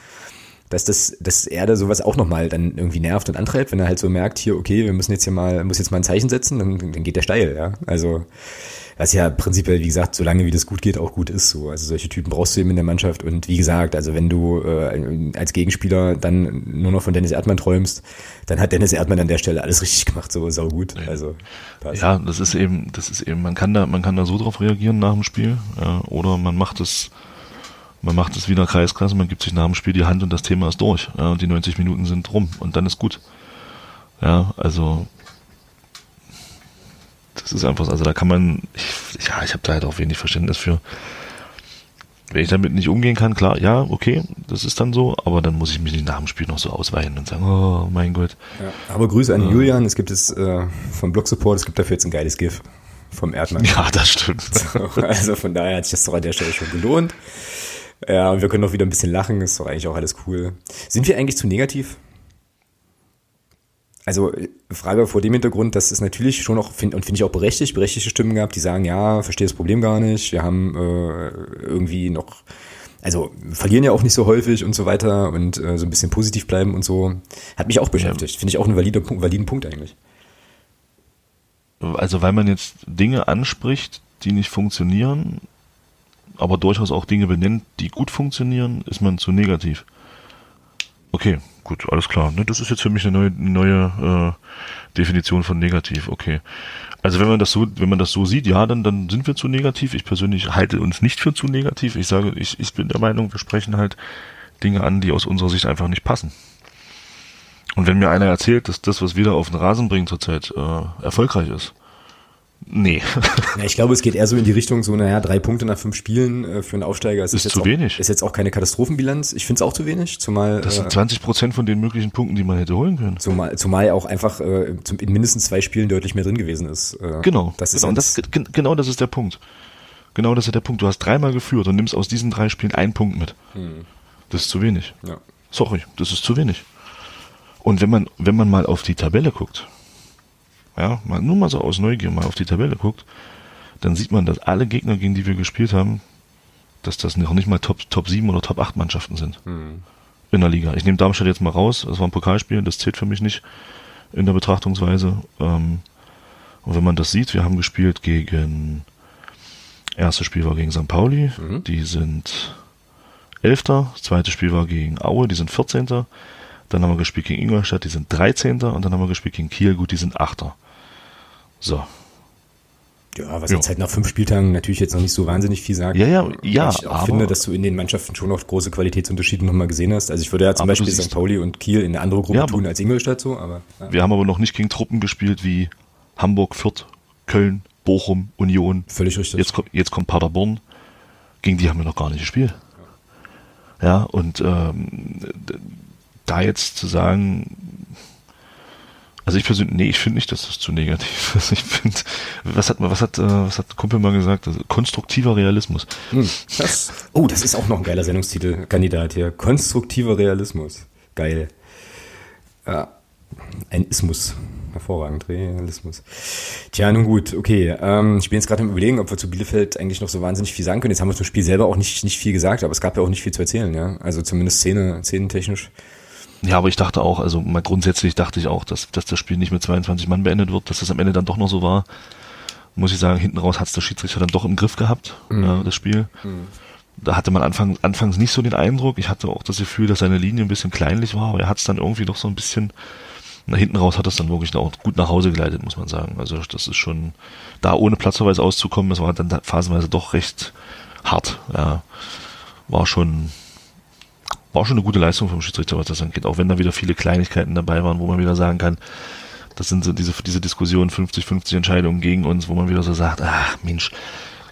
dass das, dass er da sowas auch nochmal dann irgendwie nervt und antreibt, wenn er halt so merkt, hier, okay, wir müssen jetzt hier mal, muss jetzt mal ein Zeichen setzen, dann, dann geht der steil, ja. Also, was ja prinzipiell, wie gesagt, solange wie das gut geht, auch gut ist so. Also solche Typen brauchst du eben in der Mannschaft und wie gesagt, also wenn du äh, als Gegenspieler dann nur noch von Dennis Erdmann träumst, dann hat Dennis Erdmann an der Stelle alles richtig gemacht, so sau gut. Also passt. Ja, das ist eben, das ist eben, man kann da, man kann da so drauf reagieren nach dem Spiel, ja, oder man macht es, man macht es wieder Kreisklasse, man gibt sich nach dem Spiel die Hand und das Thema ist durch, ja, und die 90 Minuten sind rum und dann ist gut. Ja, also, das ist einfach, also da kann man, ich, ja, ich habe da halt auch wenig Verständnis für. Wenn ich damit nicht umgehen kann, klar, ja, okay, das ist dann so, aber dann muss ich mich nicht nach dem Spiel noch so ausweichen und sagen, oh mein Gott. Ja. Aber Grüße an den Julian, es gibt es äh, vom Blog Support, es gibt dafür jetzt ein geiles GIF vom Erdmann. Ja, das stimmt. Also von daher hat sich das doch an der Stelle schon gelohnt. Ja, und wir können doch wieder ein bisschen lachen, ist doch eigentlich auch alles cool. Sind wir eigentlich zu negativ? Also Frage vor dem Hintergrund, dass es natürlich schon auch, find, und finde ich auch berechtigt, berechtigte Stimmen gab, die sagen, ja, verstehe das Problem gar nicht, wir haben äh, irgendwie noch, also verlieren ja auch nicht so häufig und so weiter und äh, so ein bisschen positiv bleiben und so. Hat mich auch beschäftigt. Finde ich auch einen valide, validen Punkt eigentlich. Also weil man jetzt Dinge anspricht, die nicht funktionieren, aber durchaus auch Dinge benennt, die gut funktionieren, ist man zu negativ. Okay, gut, alles klar. Ne, das ist jetzt für mich eine neue, neue äh, Definition von negativ. Okay. Also wenn man das so, wenn man das so sieht, ja, dann, dann sind wir zu negativ. Ich persönlich halte uns nicht für zu negativ. Ich sage, ich, ich bin der Meinung, wir sprechen halt Dinge an, die aus unserer Sicht einfach nicht passen. Und wenn mir einer erzählt, dass das, was wir da auf den Rasen bringen zurzeit, äh, erfolgreich ist, nee. Ja, ich glaube, es geht eher so in die Richtung, so, naja, drei Punkte nach fünf Spielen äh, für einen Aufsteiger. Es Ist jetzt zu auch, wenig. Ist jetzt auch keine Katastrophenbilanz. Ich finde es auch zu wenig, zumal, Das äh, sind 20 Prozent von den möglichen Punkten, die man hätte holen können. zumal, zumal auch einfach äh, zum, in mindestens zwei Spielen deutlich mehr drin gewesen ist. Äh, Genau. Das ist genau, und das, genau das ist der Punkt. Genau das ist der Punkt. Du hast dreimal geführt und nimmst aus diesen drei Spielen einen Punkt mit. Das ist zu wenig. ja. Sorry, das ist zu wenig. Und wenn man, wenn man mal auf die Tabelle guckt, ja, mal, nur mal so aus Neugier mal auf die Tabelle guckt, dann sieht man, dass alle Gegner, gegen die wir gespielt haben, dass das noch nicht mal Top, Top 7 oder Top 8 Mannschaften sind. In der Liga. Ich nehme Darmstadt jetzt mal raus, das war ein Pokalspiel, das zählt für mich nicht in der Betrachtungsweise. Ähm, Und wenn man das sieht, wir haben gespielt gegen, erstes Spiel war gegen St. Pauli, mhm. die sind Elfter, das zweite Spiel war gegen Aue, die sind 14. Dann haben wir gespielt gegen Ingolstadt, die sind 13. Und dann haben wir gespielt gegen Kiel, gut, die sind 8. So, ja, was ja. jetzt halt nach fünf Spieltagen natürlich jetzt noch nicht so wahnsinnig viel sagt. Ja, ja, ja. Ich aber finde, dass du in den Mannschaften schon noch große Qualitätsunterschiede nochmal gesehen hast. Also ich würde ja zum Beispiel St. Pauli und Kiel in eine andere Gruppe ja, tun als Ingolstadt so, aber. Ja. Wir haben aber noch nicht gegen Truppen gespielt wie Hamburg, Fürth, Köln, Bochum, Union. Völlig richtig. Jetzt, kommt jetzt kommt Paderborn. Gegen die haben wir noch gar nicht gespielt. Ja, und ähm, da jetzt zu sagen, also ich persönlich, nee, ich finde nicht, dass das zu negativ ist. Ich finde, was hat was hat, äh, was hat Kumpel mal gesagt? Also, konstruktiver Realismus. Hm, das, oh, das ist auch noch ein geiler Sendungstitel, Kandidat hier. Konstruktiver Realismus. Geil. Ja, ein Ismus. Hervorragend, Realismus. Tja, nun gut, okay. Ähm, ich bin jetzt gerade im Überlegen, ob wir zu Bielefeld eigentlich noch so wahnsinnig viel sagen können. Jetzt haben wir zum Spiel selber auch nicht, nicht viel gesagt, aber es gab ja auch nicht viel zu erzählen, ja. Also zumindest Szene, szenentechnisch. Ja, aber ich dachte auch, also mal grundsätzlich dachte ich auch, dass, dass das Spiel nicht mit 22 Mann beendet wird, dass das am Ende dann doch noch so war. Muss ich sagen, hinten raus hat es der Schiedsrichter dann doch im Griff gehabt, mhm. ja, das Spiel. Mhm. Da hatte man Anfang, anfangs nicht so den Eindruck. Ich hatte auch das Gefühl, dass seine Linie ein bisschen kleinlich war, aber er hat es dann irgendwie doch so ein bisschen, nach hinten raus hat es dann wirklich auch gut nach Hause geleitet, muss man sagen. Also das ist schon, da ohne Platzverweis auszukommen, das war dann phasenweise doch recht hart. Ja, war schon, war schon eine gute Leistung vom Schiedsrichter, was das angeht. Auch wenn da wieder viele Kleinigkeiten dabei waren, wo man wieder sagen kann, das sind so diese, diese Diskussionen 50-50 Entscheidungen gegen uns, wo man wieder so sagt, ach Mensch.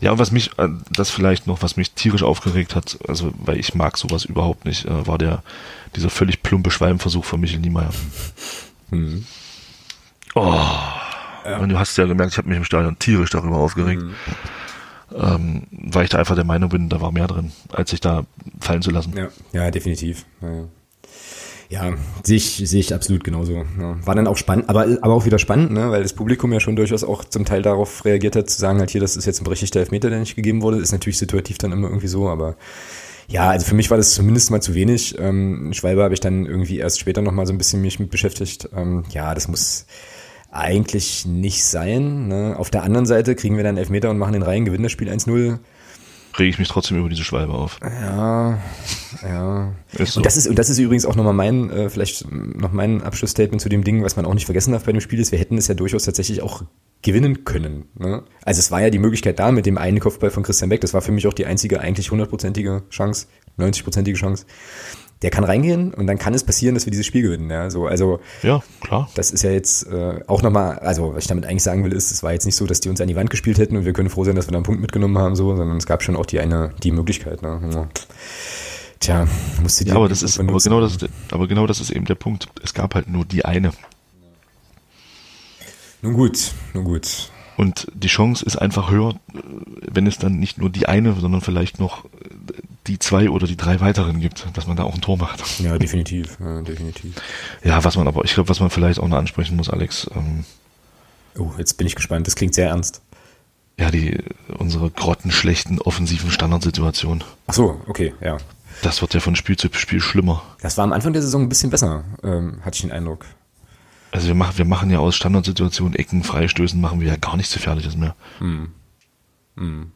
Ja, und was mich, äh, das vielleicht noch, was mich tierisch aufgeregt hat, also, weil ich mag sowas überhaupt nicht, äh, war der, dieser völlig plumpe Schwalbenversuch von Michel Niemeyer. Mhm. Oh. Ja. Und du hast ja gemerkt, ich habe mich im Stadion tierisch darüber aufgeregt. Mhm ähm, weil ich da einfach der Meinung bin, da war mehr drin, als sich da fallen zu lassen. Ja, ja definitiv. Ja, ja. sehe ich, sehe ich absolut genauso. Ja. War dann auch spannend, aber, aber auch wieder spannend, ne? weil das Publikum ja schon durchaus auch zum Teil darauf reagiert hat, zu sagen, halt hier, das ist jetzt ein berechtigter Elfmeter, der nicht gegeben wurde. Ist natürlich situativ dann immer irgendwie so, aber ja, also für mich war das zumindest mal zu wenig. Ähm, Schwalbe habe ich dann irgendwie erst später nochmal so ein bisschen mich mit beschäftigt. Ähm, ja, das muss, eigentlich nicht sein. Ne? Auf der anderen Seite kriegen wir dann Elfmeter und machen den Reihen, gewinnen das Spiel 1-0. Rege ich mich trotzdem über diese Schwalbe auf. Ja, ja. So. Und das ist, und das ist übrigens auch nochmal mein, äh, vielleicht noch mein Abschlussstatement zu dem Ding, was man auch nicht vergessen darf bei dem Spiel ist, wir hätten es ja durchaus tatsächlich auch gewinnen können. Ne? Also es war ja die Möglichkeit da mit dem einen Kopfball von Christian Beck, das war für mich auch die einzige eigentlich hundertprozentige Chance, 90-prozentige Chance der kann reingehen und dann kann es passieren, dass wir dieses Spiel gewinnen. Ja, so, also ja, klar. Das ist ja jetzt äh, auch nochmal, also was ich damit eigentlich sagen will, ist, es war jetzt nicht so, dass die uns an die Wand gespielt hätten und wir können froh sein, dass wir da einen Punkt mitgenommen haben, so, sondern es gab schon auch die eine, die Möglichkeit. Ne? Ja. Tja, musste die. Ja, aber das ist, aber genau das, aber genau das ist eben der Punkt. Es gab halt nur die eine. Nun gut, nun gut. Und die Chance ist einfach höher, wenn es dann nicht nur die eine, sondern vielleicht noch die zwei oder die drei weiteren gibt, dass man da auch ein Tor macht. Ja, definitiv, ja, definitiv. Ja, was man aber, ich glaube, was man vielleicht auch noch ansprechen muss, Alex. Ähm, oh, jetzt bin ich gespannt. Das klingt sehr ernst. Ja, die unsere grottenschlechten offensiven Standardsituationen. Ach so, okay, ja. Das wird ja von Spiel zu Spiel schlimmer. Das war am Anfang der Saison ein bisschen besser, ähm, hatte ich den Eindruck. Also wir machen, wir machen ja aus Standardsituationen, Ecken, Freistößen, machen wir ja gar nichts Gefährliches mehr. Hm. Hm.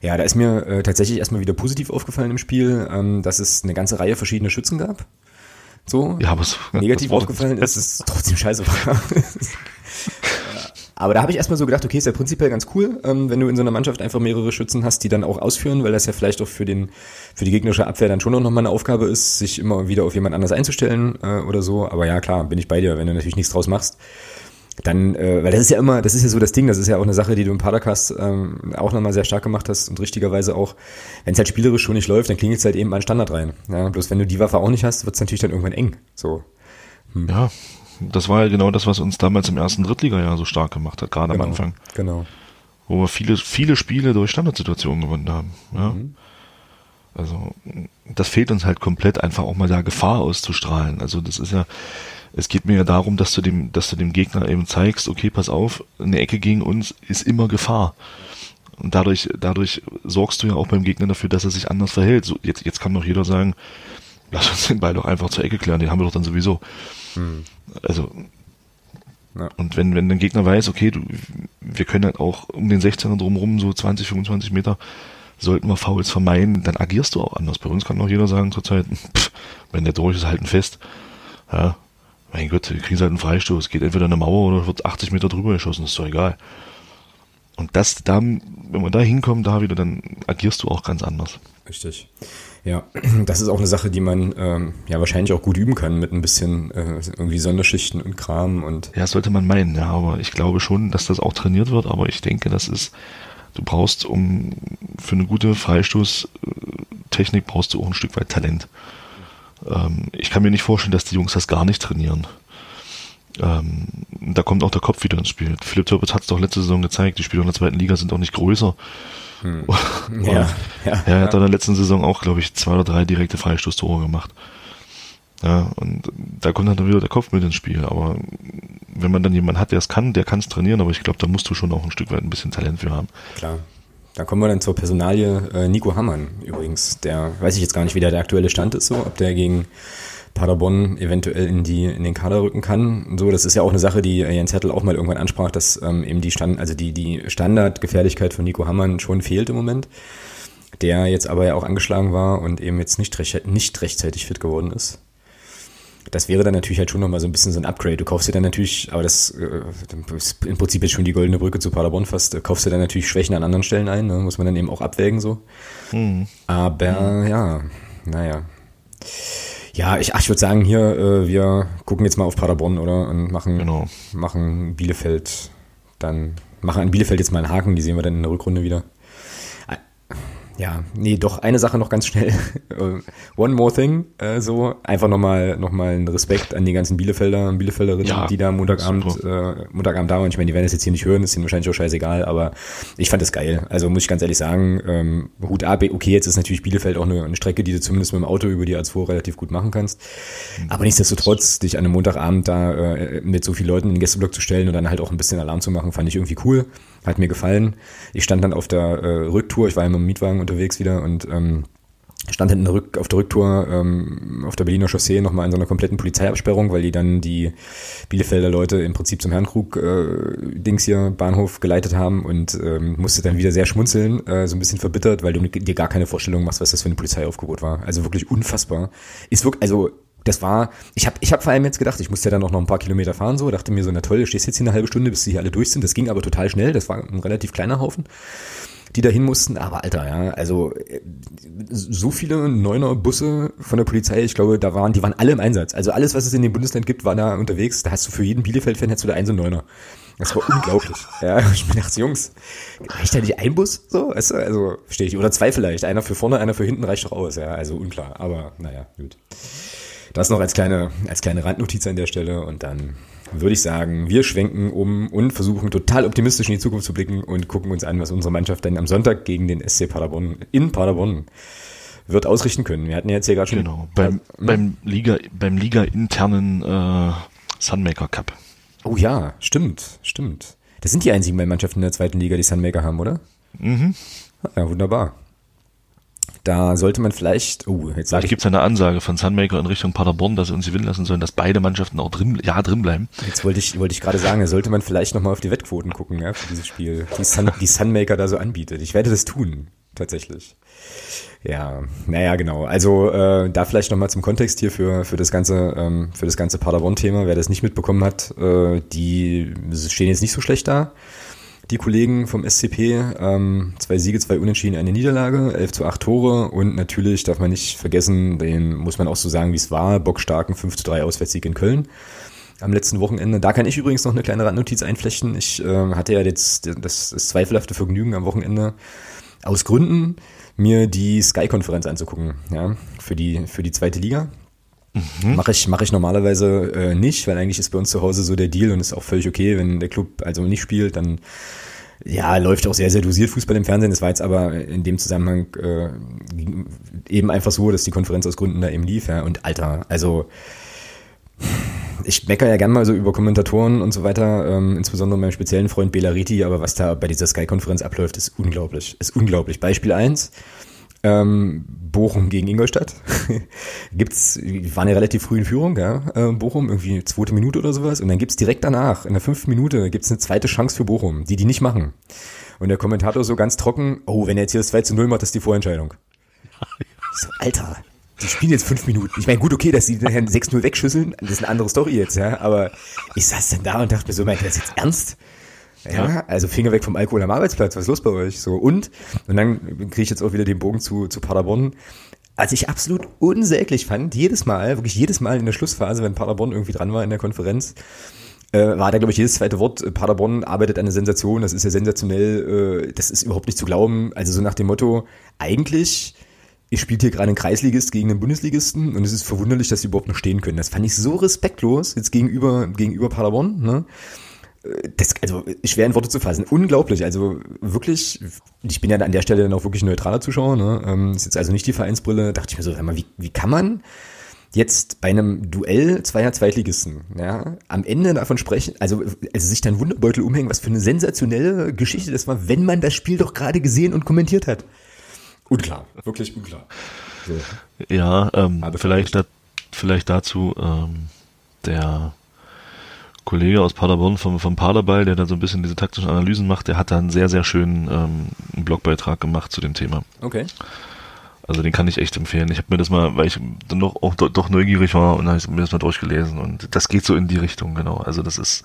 Ja, da ist mir äh, tatsächlich erstmal wieder positiv aufgefallen im Spiel, ähm, dass es eine ganze Reihe verschiedener Schützen gab. So. Ja, aber so, negativ aufgefallen ist, es trotzdem scheiße. Aber da habe ich erstmal so gedacht, okay, ist ja prinzipiell ganz cool, ähm, wenn du in so einer Mannschaft einfach mehrere Schützen hast, die dann auch ausführen, weil das ja vielleicht auch für den für die gegnerische Abwehr dann schon noch mal eine Aufgabe ist, sich immer wieder auf jemand anders einzustellen äh, oder so. Aber ja, klar, bin ich bei dir, wenn du natürlich nichts draus machst. Dann, äh, weil das ist ja immer, das ist ja so das Ding, das ist ja auch eine Sache, die du im Padercast ähm, auch nochmal sehr stark gemacht hast und richtigerweise auch, wenn es halt spielerisch schon nicht läuft, dann klingelt es halt eben mal ein Standard rein. Ja, bloß wenn du die Waffe auch nicht hast, wird es natürlich dann irgendwann eng. So. Hm. Ja, das war ja genau das, was uns damals im ersten Drittliga-Jahr so stark gemacht hat, gerade genau, am Anfang. Genau. Wo wir viele, viele Spiele durch Standardsituationen gewonnen haben. Ja. Mhm. Also, das fehlt uns halt komplett, einfach auch mal da Gefahr auszustrahlen. Also, das ist ja, es geht mir ja darum, dass du dem, dass du dem Gegner eben zeigst, okay, pass auf, eine Ecke gegen uns ist immer Gefahr. Und dadurch, dadurch sorgst du ja auch beim Gegner dafür, dass er sich anders verhält. So, jetzt, jetzt kann doch jeder sagen, lass uns den Ball doch einfach zur Ecke klären, den haben wir doch dann sowieso. Hm. Also Ja. Und wenn, wenn ein Gegner weiß, okay, du, wir können halt auch um den 16er drumherum so 20, 25 Meter, sollten wir Fouls vermeiden, dann agierst du auch anders. Bei uns kann auch jeder sagen zurzeit, pff, wenn der durch ist, halten fest. Ja, mein Gott, wir kriegen halt einen Freistoß. Geht entweder eine Mauer oder wird 80 Meter drüber geschossen, ist doch egal. Und das, da, wenn man da hinkommt, da wieder, dann agierst du auch ganz anders. Richtig. Ja, das ist auch eine Sache, die man ähm, ja wahrscheinlich auch gut üben kann mit ein bisschen äh, irgendwie Sonderschichten und Kram und. Ja, sollte man meinen, ja, aber ich glaube schon, dass das auch trainiert wird, aber ich denke, das ist, du brauchst, um für eine gute Freistoßtechnik brauchst du auch ein Stück weit Talent. Ähm, ich kann mir nicht vorstellen, dass die Jungs das gar nicht trainieren. Ähm, da kommt auch der Kopf wieder ins Spiel. Philipp Türpitz hat es doch letzte Saison gezeigt, die Spieler in der zweiten Liga sind auch nicht größer. Hm. ja, ja, ja, er hat in der letzten Saison auch, glaube ich, zwei oder drei direkte Freistoßtore gemacht. Ja, und da kommt dann wieder der Kopf mit ins Spiel. Aber wenn man dann jemanden hat, der es kann, der kann es trainieren, aber ich glaube, da musst du schon auch ein Stück weit ein bisschen Talent für haben. Klar. Da kommen wir dann zur Personalie äh, Nico Hammann übrigens. Der weiß ich jetzt gar nicht, wie der, der aktuelle Stand ist, so, ob der gegen Paderborn eventuell in die in den Kader rücken kann. So, das ist ja auch eine Sache, die Jens Hettel auch mal irgendwann ansprach, dass ähm, eben die Stand, also die die Standardgefährlichkeit von Nico Hammann schon fehlt im Moment. Der jetzt aber ja auch angeschlagen war und eben jetzt nicht, recht, nicht rechtzeitig fit geworden ist das wäre dann natürlich halt schon nochmal so ein bisschen so ein Upgrade. Du kaufst dir dann natürlich, aber das äh, ist im Prinzip jetzt schon die goldene Brücke zu Paderborn fast, äh, kaufst dir dann natürlich Schwächen an anderen Stellen ein, ne? muss man dann eben auch abwägen so. Mhm. Aber mhm. ja, naja. Ja, ich, ach, ich würde sagen, hier, äh, wir gucken jetzt mal auf Paderborn, oder? Und machen, genau. machen Bielefeld dann, machen an Bielefeld jetzt mal einen Haken, die sehen wir dann in der Rückrunde wieder. Ja, nee, doch eine Sache noch ganz schnell. One more thing, äh, so einfach nochmal noch mal einen Respekt an die ganzen Bielefelder und Bielefelderinnen, ja, die da Montagabend, äh, Montagabend da waren. Ich meine, die werden es jetzt hier nicht hören, ist ihnen wahrscheinlich auch scheißegal, aber ich fand das geil. Also muss ich ganz ehrlich sagen, ähm, Hut ab, okay, jetzt ist natürlich Bielefeld auch eine, eine Strecke, die du zumindest mit dem Auto über die A2 relativ gut machen kannst. Mhm. Aber nichtsdestotrotz, dich an einem Montagabend da äh, mit so vielen Leuten in den Gästeblock zu stellen und dann halt auch ein bisschen Alarm zu machen, fand ich irgendwie cool. Hat mir gefallen. Ich stand dann auf der äh, Rücktour, ich war ja mit dem Mietwagen unterwegs wieder und ähm, stand hinten Rück, auf der Rücktour ähm, auf der Berliner Chaussee nochmal in so einer kompletten Polizeiabsperrung, weil die dann die Bielefelder Leute im Prinzip zum Herrenkrug äh, hier Bahnhof geleitet haben und ähm, musste dann wieder sehr schmunzeln, äh, so ein bisschen verbittert, weil du dir gar keine Vorstellung machst, was das für ein Polizeiaufgebot war. Also wirklich unfassbar. Ist wirklich, also das war, ich habe ich hab vor allem jetzt gedacht, ich musste ja dann noch, noch ein paar Kilometer fahren, so, dachte mir so, na toll, du stehst jetzt hier eine halbe Stunde, bis sie hier alle durch sind. Das ging aber total schnell, das war ein relativ kleiner Haufen, die da hin mussten. Aber Alter, ja, also so viele Neuner Busse von der Polizei, ich glaube, da waren, die waren alle im Einsatz. Also alles, was es in dem Bundesland gibt, war da unterwegs. Da hast du für jeden Bielefeld-Fan hättest du da einen so Neuner. Das war unglaublich. Ja, ich mir dachte, Jungs, reicht da nicht ein Bus? So, weißt du? Also, verstehe ich. Oder zwei vielleicht. Einer für vorne, einer für hinten reicht doch aus. Ja, also unklar. Aber, naja, gut. Das noch als kleine, als kleine Randnotiz an der Stelle und dann würde ich sagen, wir schwenken um und versuchen total optimistisch in die Zukunft zu blicken und gucken uns an, was unsere Mannschaft dann am Sonntag gegen den SC Paderborn in Paderborn wird ausrichten können. Wir hatten ja jetzt hier gerade schon genau beim, äh, beim Liga beim Liga internen äh, Sunmaker Cup. Oh ja, stimmt, stimmt. Das sind die einzigen beiden Mannschaften in der zweiten Liga, die Sunmaker haben, oder? Mhm. Ja, wunderbar. Da sollte man vielleicht, oh, jetzt sage ich. gibt es eine Ansage von Sunmaker in Richtung Paderborn, dass sie uns gewinnen lassen sollen, dass beide Mannschaften auch drin, ja, drin bleiben. Jetzt wollte ich, wollte ich gerade sagen, da sollte man vielleicht nochmal auf die Wettquoten gucken, ja, für dieses Spiel, die, Sun, die Sunmaker da so anbietet. Ich werde das tun, tatsächlich. Ja, naja, genau. Also äh, da vielleicht nochmal zum Kontext hier für, für das ganze, ähm, für das ganze Paderborn-Thema. Wer das nicht mitbekommen hat, äh, die stehen jetzt nicht so schlecht da die Kollegen vom SCP. Ähm, zwei Siege, zwei Unentschieden, eine Niederlage, 11 zu 8 Tore und natürlich darf man nicht vergessen, den muss man auch so sagen, wie es war, bockstarken 5 zu 3 Auswärtssieg in Köln am letzten Wochenende. Da kann ich übrigens noch eine kleine Randnotiz einflechten. Ich äh, hatte ja jetzt das, das zweifelhafte Vergnügen am Wochenende aus Gründen, mir die Sky-Konferenz anzugucken, ja, für die, für die zweite Liga. Mhm. Mache ich, mach ich normalerweise äh, nicht, weil eigentlich ist bei uns zu Hause so der Deal und ist auch völlig okay, wenn der Club also nicht spielt, dann ja, läuft auch sehr, sehr dosiert Fußball im Fernsehen. Das war jetzt aber in dem Zusammenhang äh, eben einfach so, dass die Konferenz aus Gründen da eben lief. Ja. Und Alter, also ich meckere ja gern mal so über Kommentatoren und so weiter, ähm, insbesondere meinem speziellen Freund Belariti, aber was da bei dieser Sky-Konferenz abläuft, ist unglaublich. Ist unglaublich. Beispiel eins Ähm, Bochum gegen Ingolstadt. gibt's, waren ja relativ früh in Führung, ja, äh, Bochum, irgendwie zweite Minute oder sowas. Und dann gibt's direkt danach, in der fünften Minute, gibt's eine zweite Chance für Bochum, die die nicht machen. Und der Kommentator so ganz trocken, oh, wenn er jetzt hier das 2 zu 0 macht, ist die Vorentscheidung. so, Alter, die spielen jetzt fünf Minuten. Ich meine, gut, okay, dass die dann 6-0 wegschüsseln, das ist eine andere Story jetzt, ja. Aber ich saß dann da und dachte mir so, meint das jetzt ernst? Ja, also Finger weg vom Alkohol am Arbeitsplatz, was ist los bei euch? So, und, und dann kriege ich jetzt auch wieder den Bogen zu, zu Paderborn. Als ich absolut unsäglich fand, jedes Mal, wirklich jedes Mal in der Schlussphase, wenn Paderborn irgendwie dran war in der Konferenz, äh, war da, glaube ich, jedes zweite Wort, äh, Paderborn arbeitet eine Sensation, das ist ja sensationell, äh, das ist überhaupt nicht zu glauben. Also so nach dem Motto, eigentlich ihr spielt hier gerade einen Kreisligist gegen einen Bundesligisten und es ist verwunderlich, dass sie überhaupt noch stehen können. Das fand ich so respektlos jetzt gegenüber, gegenüber Paderborn. Ne? Das, also schwer in Worte zu fassen. Unglaublich. Also wirklich, ich bin ja an der Stelle dann auch wirklich neutraler Zuschauer. Ne? Ähm, ist jetzt also nicht die Vereinsbrille. Dachte ich mir so, sag mal, wie, wie kann man jetzt bei einem Duell zweier Zweitligisten ja, am Ende davon sprechen, also, also sich dann Wunderbeutel umhängen, was für eine sensationelle Geschichte das war, wenn man das Spiel doch gerade gesehen und kommentiert hat. Unklar, wirklich unklar. So. Ja, ähm, vielleicht, da, vielleicht dazu ähm, der Kollege aus Paderborn vom, vom Paderball, der da so ein bisschen diese taktischen Analysen macht, der hat da einen sehr, sehr schönen ähm, Blogbeitrag gemacht zu dem Thema. Okay. Also den kann ich echt empfehlen. Ich habe mir das mal, weil ich dann doch auch doch neugierig war und habe mir das mal durchgelesen und das geht so in die Richtung, genau. Also das ist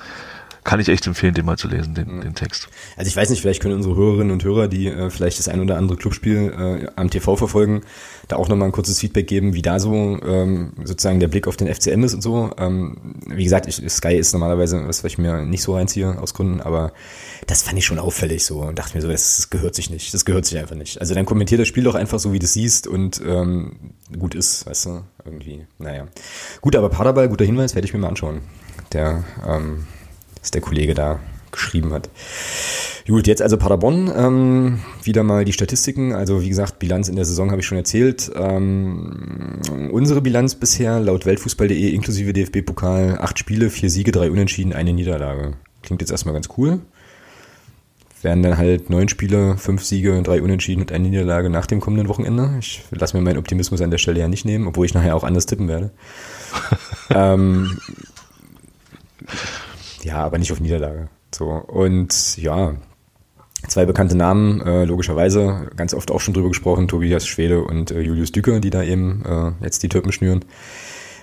kann ich echt empfehlen, den mal zu lesen, den, den Text. Also ich weiß nicht, vielleicht können unsere Hörerinnen und Hörer, die äh, vielleicht das ein oder andere Clubspiel äh, am TV verfolgen, da auch nochmal ein kurzes Feedback geben, wie da so ähm, sozusagen der Blick auf den FCM ist und so. Ähm, wie gesagt, ich, Sky ist normalerweise was, was ich mir nicht so reinziehe aus Gründen, aber das fand ich schon auffällig so und dachte mir so, das, das gehört sich nicht, das gehört sich einfach nicht. Also dann kommentiert das Spiel doch einfach so, wie du es siehst und ähm, gut ist, weißt du, irgendwie, naja. Gut, aber Paderball, guter Hinweis, werde ich mir mal anschauen. Der ähm, was der Kollege da geschrieben hat. Gut, jetzt also Paderborn. Ähm, wieder mal die Statistiken. Also wie gesagt, Bilanz in der Saison habe ich schon erzählt. Ähm, unsere Bilanz bisher laut Weltfußball.de inklusive DFB-Pokal acht Spiele, vier Siege, drei Unentschieden, eine Niederlage. Klingt jetzt erstmal ganz cool. Wären dann halt neun Spiele, fünf Siege, drei Unentschieden und eine Niederlage nach dem kommenden Wochenende. Ich lasse mir meinen Optimismus an der Stelle ja nicht nehmen, obwohl ich nachher auch anders tippen werde. ähm, ja, aber nicht auf Niederlage. So. Und ja, zwei bekannte Namen, äh, logischerweise, ganz oft auch schon drüber gesprochen, Tobias Schwede und äh, Julius Düker, die da eben äh, jetzt die Türpen schnüren.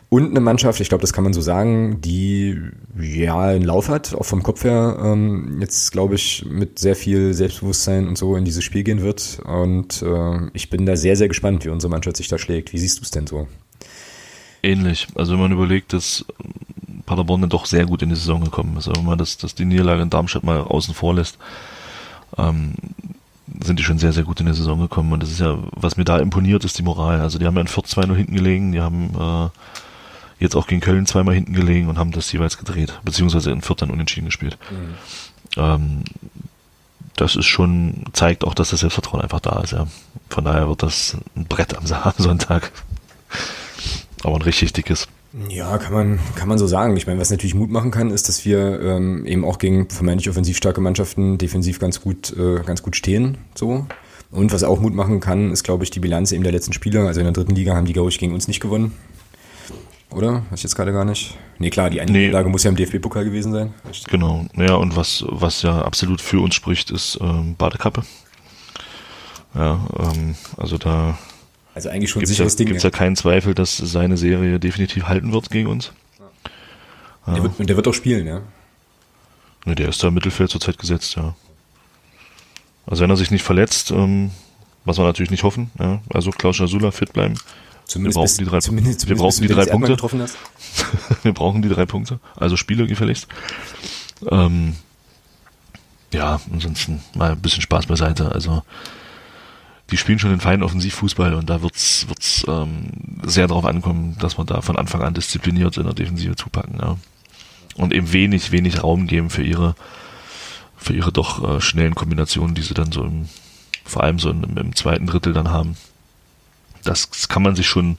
Und eine Mannschaft, ich glaube, das kann man so sagen, die ja einen Lauf hat, auch vom Kopf her, ähm, jetzt glaube ich mit sehr viel Selbstbewusstsein und so in dieses Spiel gehen wird. Und äh, ich bin da sehr, sehr gespannt, wie unsere Mannschaft sich da schlägt. Wie siehst du es denn so? Ähnlich. Also wenn man überlegt, dass Paderborn dann doch sehr gut in die Saison gekommen ist. wenn man das, das die Niederlage in Darmstadt mal außen vor lässt, ähm, sind die schon sehr, sehr gut in die Saison gekommen. Und das ist ja, was mir da imponiert, ist die Moral. Also die haben ja in Fürth 2 nur hinten gelegen, die haben äh, jetzt auch gegen Köln zweimal hinten gelegen und haben das jeweils gedreht, beziehungsweise in Fürth dann unentschieden gespielt. Mhm. Ähm, das ist schon, zeigt auch, dass das Selbstvertrauen einfach da ist, ja. Von daher wird das ein Brett am Sonntag. Aber ein richtig dickes. Ja, kann man, kann man so sagen. Ich meine, was natürlich Mut machen kann, ist, dass wir ähm, eben auch gegen vermeintlich offensiv starke Mannschaften defensiv ganz gut, äh, ganz gut stehen. So. Und was auch Mut machen kann, ist, glaube ich, die Bilanz eben der letzten Spiele. Also in der dritten Liga haben die, glaube ich, gegen uns nicht gewonnen. Oder? Weiß ich jetzt gerade gar nicht. Nee, klar, die eine nee. Lage muss ja im DFB-Pokal gewesen sein. Genau. Naja, und was, was ja absolut für uns spricht, ist ähm, Badekappe. Ja, ähm, also da also eigentlich schon gibt's sicheres ja, Ding. Gibt ja keinen Zweifel, dass seine Serie definitiv halten wird gegen uns. Ja. Der, wird, der wird auch spielen, ja? Ne, der ist da im Mittelfeld zurzeit gesetzt, ja. Also wenn er sich nicht verletzt, ähm, was wir natürlich nicht hoffen, ja, also Klaus Schasula fit bleiben. Zumindest wir brauchen bis, die drei, zumindest, wir brauchen die drei Punkte. wir brauchen die drei Punkte. Also Spiele gefälligst. Ähm, ja, ansonsten mal ein bisschen Spaß beiseite. Also die spielen schon den feinen Offensivfußball und da wird's wird's ähm, sehr darauf ankommen, dass man da von Anfang an diszipliniert in der Defensive zupacken. Ja. Und eben wenig, wenig Raum geben für ihre für ihre doch äh, schnellen Kombinationen, die sie dann so im, vor allem so im, im zweiten Drittel dann haben. Das, kann man sich schon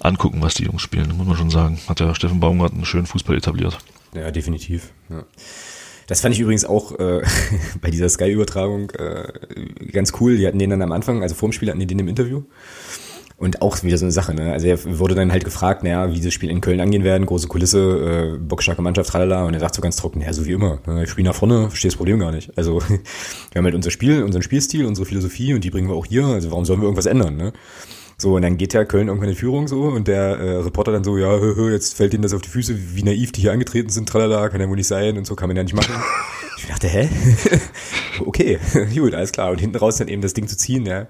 angucken, was die Jungs spielen, muss man schon sagen. Hat ja Steffen Baumgart einen schönen Fußball etabliert. Ja, definitiv. Ja. Das fand ich übrigens auch äh, bei dieser Sky-Übertragung äh, ganz cool. Die hatten den dann am Anfang, also vor dem Spiel hatten die den im Interview. Und auch wieder so eine Sache, ne? Also er wurde dann halt gefragt, naja, wie das Spiel in Köln angehen werden, große Kulisse, äh, bockstarke Mannschaft, tralala. Und er sagt so ganz trocken, ja, so wie immer, ne? ich spiele nach vorne, verstehe das Problem gar nicht. Also wir haben halt unser Spiel, unseren Spielstil, unsere Philosophie und die bringen wir auch hier. Also warum sollen wir irgendwas ändern, ne? So, und dann geht ja Köln irgendwann in Führung so und der äh, Reporter dann so, ja, hö, hö, jetzt fällt ihnen das auf die Füße, wie naiv die hier angetreten sind, tralala, kann ja wohl nicht sein und so kann man ja nicht machen. Ich dachte, hä? okay, gut, alles klar. Und hinten raus dann eben das Ding zu ziehen, ja.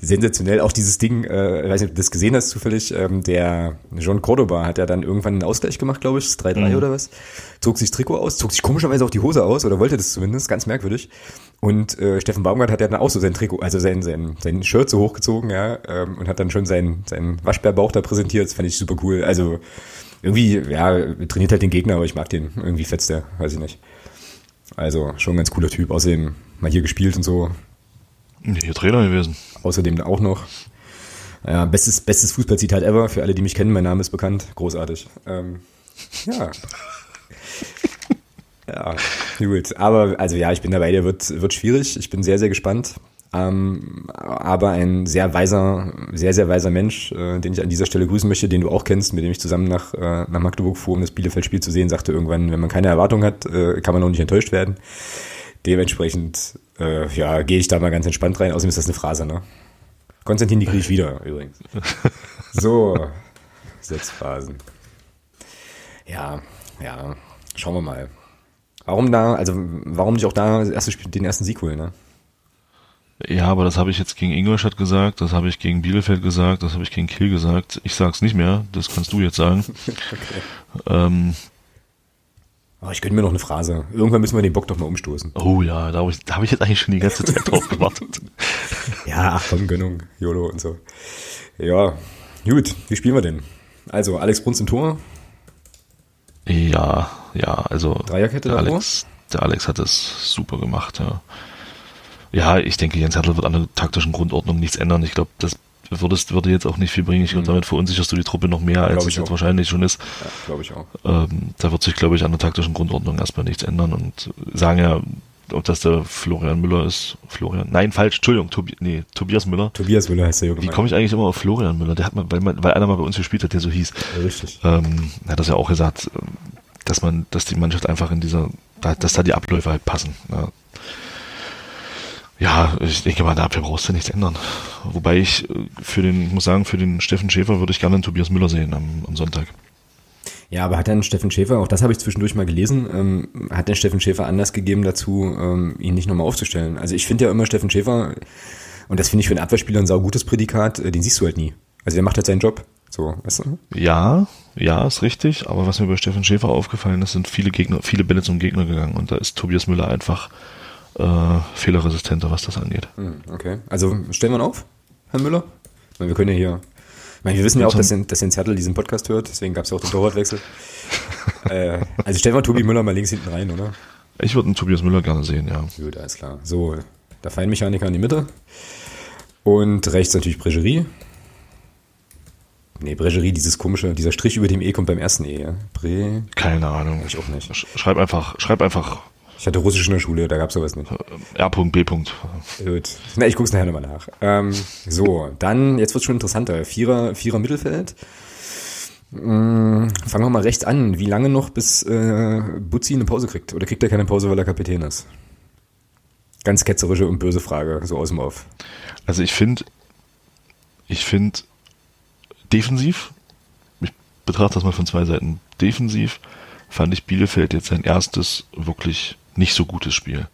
Sensationell. Auch dieses Ding, äh, ich weiß nicht, ob du das gesehen hast zufällig, ähm, der John Cordoba hat ja dann irgendwann einen Ausgleich gemacht, glaube ich, 3-3 mhm. oder was. Zog sich Trikot aus, zog sich komischerweise auch die Hose aus oder wollte das zumindest, ganz merkwürdig. Und äh, Steffen Baumgart hat ja dann auch so sein Trikot, also sein, sein, sein Shirt so hochgezogen, ja, ähm, und hat dann schon seinen, seinen Waschbärbauch da präsentiert. Das fand ich super cool. Also irgendwie, ja, trainiert halt den Gegner, aber ich mag den. Irgendwie fetzt der, weiß ich nicht. Also schon ein ganz cooler Typ. Außerdem mal hier gespielt und so. Hier Trainer gewesen. Außerdem auch noch. Ja, bestes, bestes Fußballzitat ever. Für alle, die mich kennen, mein Name ist bekannt. Großartig. Ähm, ja. ja, gut. Aber, also ja, ich bin dabei, der wird, wird schwierig. Ich bin sehr, sehr gespannt. Ähm, aber ein sehr weiser, sehr, sehr weiser Mensch, äh, den ich an dieser Stelle grüßen möchte, den du auch kennst, mit dem ich zusammen nach, äh, nach Magdeburg fuhr, um das Bielefeld-Spiel zu sehen, sagte irgendwann, wenn man keine Erwartung hat, äh, kann man auch nicht enttäuscht werden. Dementsprechend, äh, ja, gehe ich da mal ganz entspannt rein. Außerdem ist das eine Phrase, ne? Konstantin, die kriege ich wieder, übrigens. So, Setzphasen. Ja, ja, schauen wir mal. Warum da, also warum nicht auch da den ersten Sieg holen, ne? Ja, aber das habe ich jetzt gegen Ingolstadt gesagt, das habe ich gegen Bielefeld gesagt, das habe ich gegen Kiel gesagt. Ich sag's nicht mehr, das kannst du jetzt sagen. okay. ähm, oh, ich gönne mir noch eine Phrase. Irgendwann müssen wir den Bock doch mal umstoßen. Oh ja, da habe ich, hab ich jetzt eigentlich schon die ganze Zeit drauf gewartet. ja, ach komm, Gönnung, YOLO und so. Ja, gut, wie spielen wir denn? Also, Alex Bruns im Tor. Ja, ja, also. Dreierkette der Alex, der Alex hat das super gemacht, ja. Ja, ich denke, Jens Hertel wird an der taktischen Grundordnung nichts ändern. Ich glaube, das würdest, würde jetzt auch nicht viel bringen. Ich glaube, mhm. damit verunsicherst du die Truppe noch mehr, als es jetzt wahrscheinlich schon ist. Ja, glaube ich auch. Ähm, da wird sich, glaube ich, an der taktischen Grundordnung erstmal nichts ändern und sagen ja, ob das der Florian Müller ist. Florian, nein, falsch, Entschuldigung, Tobi, nee, Tobias Müller. Tobias Müller heißt der Junge. Wie komme ich eigentlich immer auf Florian Müller? Der hat mal, weil, man, weil einer mal bei uns gespielt hat, der so hieß. Ja, richtig. Ähm, hat das ja auch gesagt, dass man, dass die Mannschaft einfach in dieser, dass da die Abläufe halt passen. Ja. Ja, ich denke mal, da brauchst du nichts ändern. Wobei ich äh, für den, ich muss sagen, für den Steffen Schäfer würde ich gerne einen Tobias Müller sehen am, am Sonntag. Ja, aber hat dann Steffen Schäfer, auch das habe ich zwischendurch mal gelesen, ähm, hat der Steffen Schäfer Anlass gegeben dazu, ähm, ihn nicht nochmal aufzustellen. Also ich finde ja immer Steffen Schäfer, und das finde ich für einen Abwehrspieler ein saugutes Prädikat, äh, den siehst du halt nie. Also der macht halt seinen Job. So, weißt du? Ja, ja, ist richtig. Aber was mir bei Steffen Schäfer aufgefallen ist, sind viele Gegner, viele Bälle zum Gegner gegangen. Und da ist Tobias Müller einfach äh, fehlerresistenter, was das angeht. Hm, okay. Also stellen wir ihn auf, Herr Müller? Meine, wir können ja hier. Meine, wir wissen ja auch, dass, dass Jens Hertel diesen Podcast hört, deswegen gab es ja auch den Torwartwechsel. äh, also stellen wir Tobi Müller mal links hinten rein, oder? Ich würde einen Tobias Müller gerne sehen, ja. Gut, alles klar. So, der Feinmechaniker in die Mitte. Und rechts natürlich Bregerie. Nee, Bregerie, dieses komische, dieser Strich über dem E kommt beim ersten E, ja? Bre Keine Ahnung. Ich auch nicht. Schreib einfach, schreib einfach ich hatte Russisch in der Schule, da gab es sowas nicht. R.B. Gut. Na, ich guck's nachher nochmal nach. Ähm, so, dann, jetzt wird's schon interessanter. Vierer, Vierer Mittelfeld. Hm, fangen wir mal rechts an. Wie lange noch, bis äh, Butzi eine Pause kriegt? Oder kriegt er keine Pause, weil er Kapitän ist? Ganz ketzerische und böse Frage, so aus dem Auf. Also ich finde, ich finde defensiv, ich betrachte das mal von zwei Seiten, defensiv fand ich Bielefeld jetzt sein erstes wirklich nicht so gutes Spiel.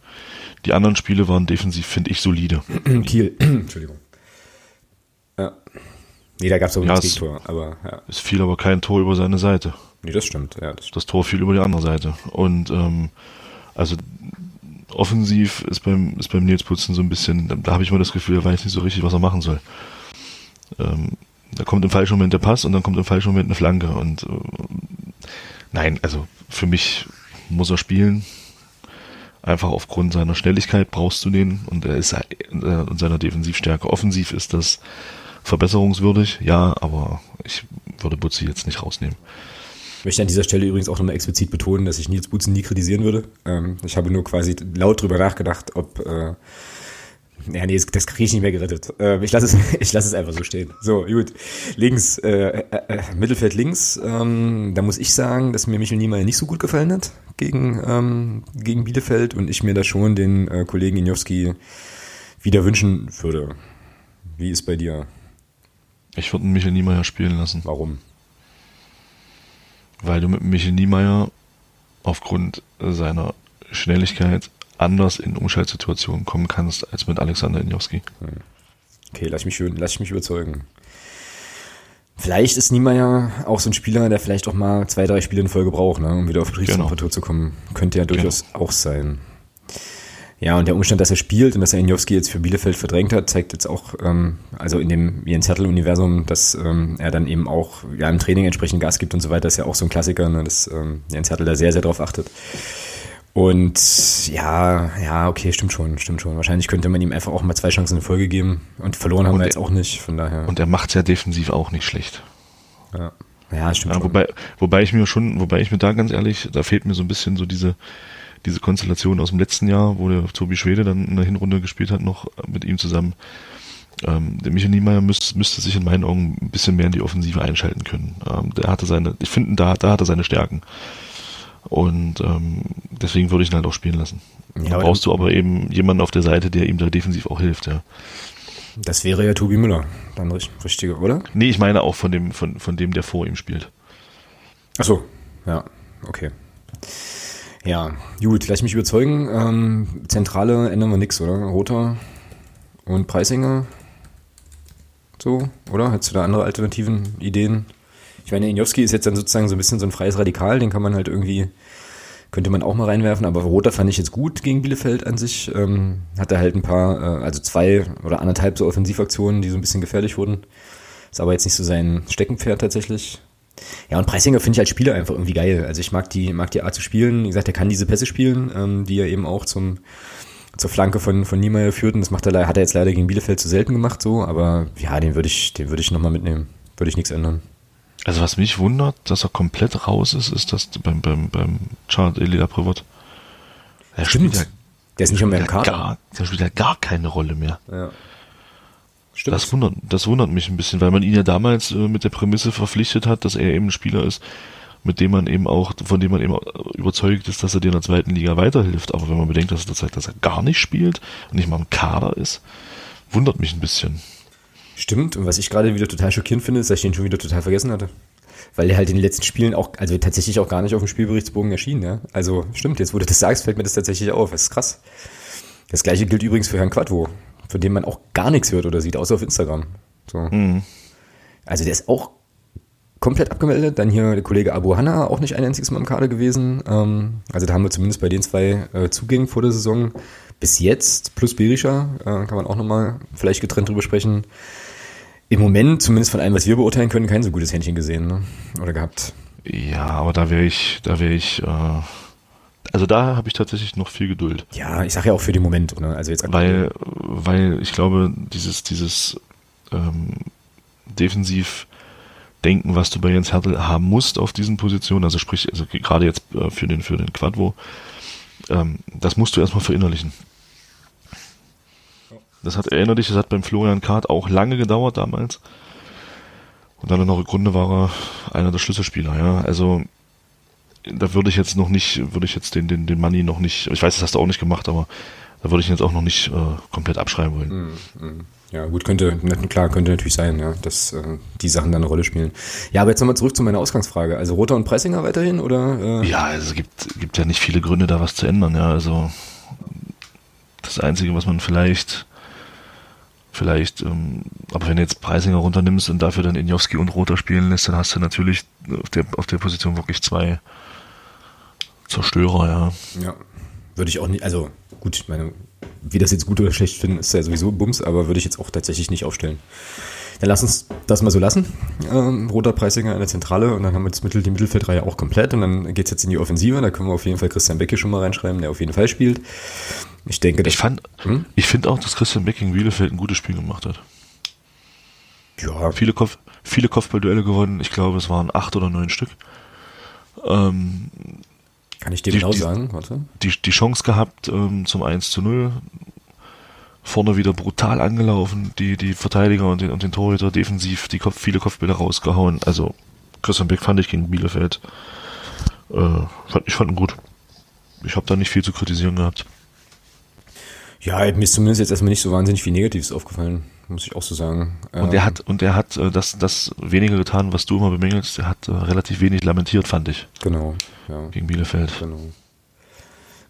Die anderen Spiele waren defensiv, finde ich, solide. Kiel, Entschuldigung. Ja. Nee, da gab es auch ja, das Tor, aber ja. Es fiel aber kein Tor über seine Seite. Nee, das stimmt, ja. Das, stimmt. das Tor fiel über die andere Seite. Und ähm, also offensiv ist beim, ist beim Nils Putzen so ein bisschen, da habe ich mal das Gefühl, er weiß nicht so richtig, was er machen soll. Ähm, da kommt im falschen Moment der Pass und dann kommt im falschen Moment eine Flanke. Und äh, nein, also für mich muss er spielen. Einfach aufgrund seiner Schnelligkeit brauchst du den und er ist äh, seiner Defensivstärke. Offensiv ist das verbesserungswürdig, ja, aber ich würde Butzi jetzt nicht rausnehmen. Ich möchte an dieser Stelle übrigens auch nochmal explizit betonen, dass ich Nils Butzen nie kritisieren würde. Ähm, ich habe nur quasi laut drüber nachgedacht, ob äh, ja, nee, das, das kriege ich nicht mehr gerettet. Äh, ich lasse es, ich lasse es einfach so stehen. So, gut. Links, äh, äh, äh, Mittelfeld links. Ähm, da muss ich sagen, dass mir Michel Niemeyer nicht so gut gefallen hat gegen, ähm, gegen Bielefeld und ich mir da schon den äh, Kollegen Injowski wieder wünschen würde. Wie ist bei dir? Ich würde Michel Niemeyer spielen lassen. Warum? Weil du mit Michel Niemeyer aufgrund seiner Schnelligkeit anders in Umschaltsituationen kommen kannst als mit Alexander Injowski. Okay, lass mich, lass mich überzeugen. Vielleicht ist Niemeyer auch so ein Spieler, der vielleicht auch mal zwei, drei Spiele in Folge braucht, ne, um wieder auf Betriebstemperatur genau. zu kommen. Könnte ja durchaus genau. auch sein. Ja, und der Umstand, dass er spielt und dass er Injowski jetzt für Bielefeld verdrängt hat, zeigt jetzt auch, ähm, also in dem Jens Hertel-Universum, dass ähm, er dann eben auch ja, im Training entsprechend Gas gibt und so weiter, ist ja auch so ein Klassiker, ne, dass ähm, Jens Hertel da sehr, sehr drauf achtet. Und ja, ja, okay, stimmt schon, stimmt schon. Wahrscheinlich könnte man ihm einfach auch mal zwei Chancen in Folge geben. Und verloren haben und wir jetzt auch nicht, von daher. Und er macht es ja defensiv auch nicht schlecht. Ja, ja stimmt. Ja, wobei, wobei ich mir schon, wobei ich mir da ganz ehrlich, da fehlt mir so ein bisschen so diese, diese Konstellation aus dem letzten Jahr, wo der Tobi Schwede dann in der Hinrunde gespielt hat, noch mit ihm zusammen. Ähm, der Michael Niemeyer müsste, müsste sich in meinen Augen ein bisschen mehr in die Offensive einschalten können. Ähm, der hatte seine, ich finde, da, da hat er seine Stärken. Und ähm, deswegen würde ich ihn halt auch spielen lassen. Ja, da brauchst du aber eben jemanden auf der Seite, der ihm da defensiv auch hilft, ja. Das wäre ja Tobi Müller, dann richtiger, oder? Nee, ich meine auch von dem, von, von dem, der vor ihm spielt. Ach so, ja, okay. Ja, gut, lass mich überzeugen. Ähm, Zentrale ändern wir nichts, oder? Roter und Preisinger. So, oder? Hättest du da andere alternativen Ideen? Ich meine, Injowski ist jetzt dann sozusagen so ein bisschen so ein freies Radikal, den kann man halt irgendwie, könnte man auch mal reinwerfen, aber Roter fand ich jetzt gut gegen Bielefeld an sich. Ähm, hatte halt ein paar, äh, also zwei oder anderthalb so Offensivaktionen, die so ein bisschen gefährlich wurden. Ist aber jetzt nicht so sein Steckenpferd tatsächlich. Ja, und Preisinger finde ich als Spieler einfach irgendwie geil. Also ich mag die, mag die Art zu spielen. Wie gesagt, er kann diese Pässe spielen, ähm, die er eben auch zum, zur Flanke von, von Niemeyer führt. Und das macht er, hat er jetzt leider gegen Bielefeld zu selten gemacht, so. Aber ja, den würde ich, den würde ich nochmal mitnehmen. Würde ich nichts ändern. Also was mich wundert, dass er komplett raus ist, ist das beim, beim, beim Chart Elia Privat. Der Stimmt. Ja, der ist nicht mehr im Kader. Gar, der spielt ja gar keine Rolle mehr. Ja. Stimmt. Das wundert, das wundert mich ein bisschen, weil man ihn ja damals äh, mit der Prämisse verpflichtet hat, dass er eben ein Spieler ist, mit dem man eben auch, von dem man eben überzeugt ist, dass er dir in der zweiten Liga weiterhilft. Aber wenn man bedenkt, dass er, dass er gar nicht spielt und nicht mal im Kader ist, wundert mich ein bisschen. Stimmt, und was ich gerade wieder total schockierend finde, ist, dass ich den schon wieder total vergessen hatte. Weil er halt in den letzten Spielen auch, also tatsächlich auch gar nicht auf dem Spielberichtsbogen erschien, ja. Also stimmt, jetzt wo du das sagst, fällt mir das tatsächlich auf. Das ist krass. Das gleiche gilt übrigens für Herrn Quadvo, von dem man auch gar nichts hört oder sieht, außer auf Instagram. So. Mhm. Also der ist auch komplett abgemeldet. Dann hier der Kollege Abu Hanna, auch nicht ein einziges Mal im Kader gewesen. Ähm, also da haben wir zumindest bei den zwei äh, Zugängen vor der Saison bis jetzt, plus Berisha, äh, kann man auch nochmal vielleicht getrennt drüber sprechen, im Moment, zumindest von allem, was wir beurteilen können, kein so gutes Händchen gesehen ne? oder gehabt. Ja, aber da wäre ich, da wäre ich, äh, also da habe ich tatsächlich noch viel Geduld. Ja, ich sage ja auch für den Moment, oder? Also jetzt weil, weil ich glaube, dieses, dieses ähm, defensiv denken, was du bei Jens Hertel haben musst auf diesen Positionen, also sprich, also gerade jetzt äh, für den für den Quadvo, ähm, das musst du erstmal verinnerlichen. Das hat, erinnere dich, das hat beim Florian Kart auch lange gedauert damals. Und dann in der Rückrunde war er einer der Schlüsselspieler, ja. Also, da würde ich jetzt noch nicht, würde ich jetzt den, den, den Money noch nicht, ich weiß, das hast du auch nicht gemacht, aber da würde ich ihn jetzt auch noch nicht äh, komplett abschreiben wollen. Mm, mm. Ja, gut, könnte, klar, könnte natürlich sein, ja, dass äh, die Sachen da eine Rolle spielen. Ja, aber jetzt nochmal zurück zu meiner Ausgangsfrage. Also Roter und Pressinger weiterhin, oder? Äh? Ja, also es gibt, gibt ja nicht viele Gründe, da was zu ändern, ja. Also das Einzige, was man vielleicht vielleicht, ähm, aber wenn du jetzt Preisinger runternimmst und dafür dann Injowski und Roter spielen lässt, dann hast du natürlich auf der, auf der Position wirklich zwei Zerstörer, ja. Ja, würde ich auch nicht, also gut, ich meine, wie das jetzt gut oder schlecht finden, ist ja sowieso Bums, aber würde ich jetzt auch tatsächlich nicht aufstellen. Dann lass uns das mal so lassen. Ähm, Roter Preisinger in der Zentrale und dann haben wir das Mittel, die Mittelfeldreihe auch komplett und dann geht es jetzt in die Offensive. Da können wir auf jeden Fall Christian Becke schon mal reinschreiben, der auf jeden Fall spielt. Ich denke, ich fand, hm? ich finde auch, dass Christian Beck gegen Bielefeld ein gutes Spiel gemacht hat. Ja. Viele, Kopf, viele Kopfballduelle gewonnen. Ich glaube, es waren acht oder neun Stück. Ähm, Kann ich dir Die- genau die- sagen? Warte. die, die Chance gehabt ähm, zum 1 zu 0. Vorne wieder brutal angelaufen, die, die Verteidiger und den, und den Torhüter defensiv die Kopf, viele Kopfbälle rausgehauen. Also Christian Beck fand ich gegen Bielefeld. Äh, fand, ich fand ihn gut. Ich habe da nicht viel zu kritisieren gehabt. Ja, mir ist zumindest jetzt erstmal nicht so wahnsinnig viel Negatives aufgefallen, muss ich auch so sagen. Und er hat, und er hat äh, das, das weniger getan, was du immer bemängelst. Er hat äh, relativ wenig lamentiert, fand ich, Genau, ja. gegen Bielefeld. Genau.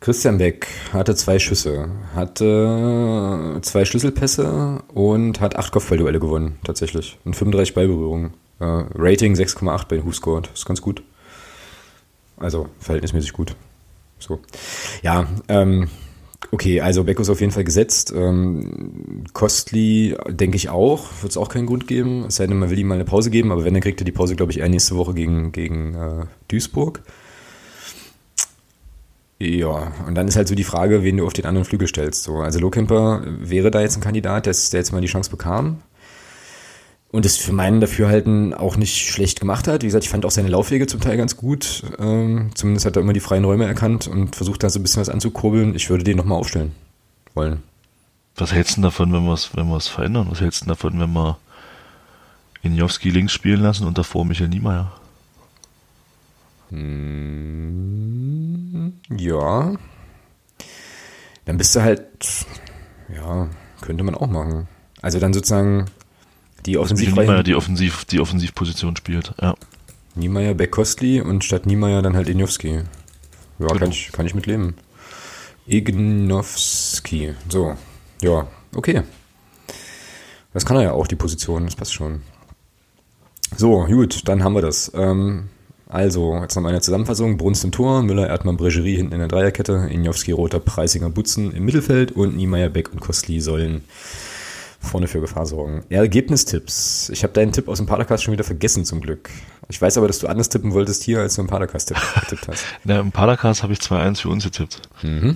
Christian Beck hatte zwei Schüsse, hatte zwei Schlüsselpässe und hat acht Kopfballduelle gewonnen, tatsächlich. Und 35 Ballberührungen. Äh, Rating 6,8 bei Who Das ist ganz gut. Also verhältnismäßig gut. So. Ja, ähm, okay, also Beck ist auf jeden Fall gesetzt. Ähm, Costly denke ich auch. Wird es auch keinen Grund geben. Es sei denn, man will ihm mal eine Pause geben, aber wenn, dann kriegt er die Pause, glaube ich, eher nächste Woche gegen, gegen äh, Duisburg. Ja, und dann ist halt so die Frage, wen du auf den anderen Flügel stellst. So, also Lohkemper wäre da jetzt ein Kandidat, der, der jetzt mal die Chance bekam. Und es für meinen Dafürhalten auch nicht schlecht gemacht hat. Wie gesagt, ich fand auch seine Laufwege zum Teil ganz gut. Ähm, zumindest hat er immer die freien Räume erkannt und versucht da so ein bisschen was anzukurbeln. Ich würde den nochmal aufstellen wollen. Was hältst du davon, wenn wir es wenn verändern? Was hältst du davon, wenn wir Injowski links spielen lassen und davor Michael Niemeyer? Ja. Dann bist du halt, ja, könnte man auch machen. Also dann sozusagen die Offensivreihen. Niemeyer die, Offensiv, die Offensivposition spielt. Ja. Niemeyer, Beck, Kostli und statt Niemeyer dann halt Injowski. Ja, Genau. kann, ich, kann ich mit leben. Ignowski. So, ja, okay. Das kann er ja auch, die Position, das passt schon. So, gut, dann haben wir das. Ähm, also, jetzt noch eine Zusammenfassung. Brunst im Tor, Müller, Erdmann, Bregerie hinten in der Dreierkette, Injowski, Roter, Preisinger, Butzen im Mittelfeld und Niemeyer, Beck und Kostli sollen vorne für Gefahr sorgen. Ergebnistipps. Ich habe deinen Tipp aus dem Padercast schon wieder vergessen, zum Glück. Ich weiß aber, dass du anders tippen wolltest hier, als du im Padercast tipp, getippt hast. Na, Im Padercast habe ich 2-1 für uns getippt. Mhm.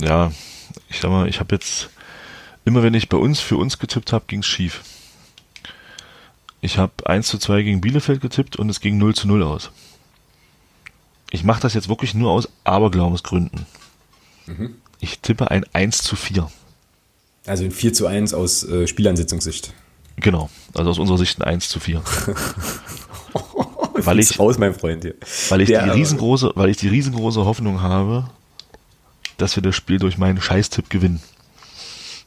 Ja, ich sag mal, ich habe jetzt, immer wenn ich bei uns für uns getippt habe, ging's schief. Ich habe 1 zu 2 gegen Bielefeld getippt und es ging 0 zu 0 aus. Ich mache das jetzt wirklich nur aus Aberglaubensgründen. Ich tippe ein 1 zu 4. Also ein 4 zu 1 aus äh, Spielansetzungssicht. Genau, also aus unserer Sicht ein 1 zu 4. Weil ich- raus, mein Freund hier. Weil ich, Der, die äh, riesengroße, weil ich die riesengroße Hoffnung habe, dass wir das Spiel durch meinen Scheißtipp gewinnen.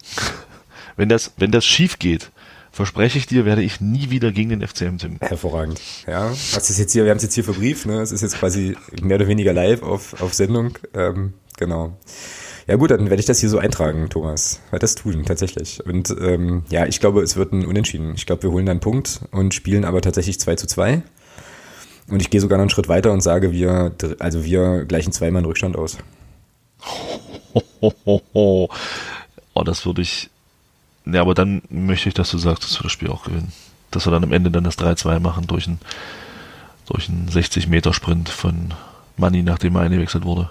wenn das, wenn das schief geht, verspreche ich dir, werde ich nie wieder gegen den FCM tippen. Hervorragend. Ja, was ist jetzt hier? Wir haben es jetzt hier verbrieft, ne? Es ist jetzt quasi mehr oder weniger live auf, auf Sendung. Ähm, genau. Ja gut, dann werde ich das hier so eintragen, Thomas. Werde das tun, tatsächlich. Und ähm, ja, ich glaube, es wird ein Unentschieden. Ich glaube, wir holen dann einen Punkt und spielen aber tatsächlich 2 zu 2. Und ich gehe sogar noch einen Schritt weiter und sage, wir, also wir gleichen zweimal in Rückstand aus. Ho, ho, ho. Oh, das würde ich. Ja, aber dann möchte ich, dass du sagst, dass wir das Spiel auch gewinnen. Dass wir dann am Ende dann das 3-2 machen durch einen, durch einen 60-Meter-Sprint von Manni, nachdem er eingewechselt wurde.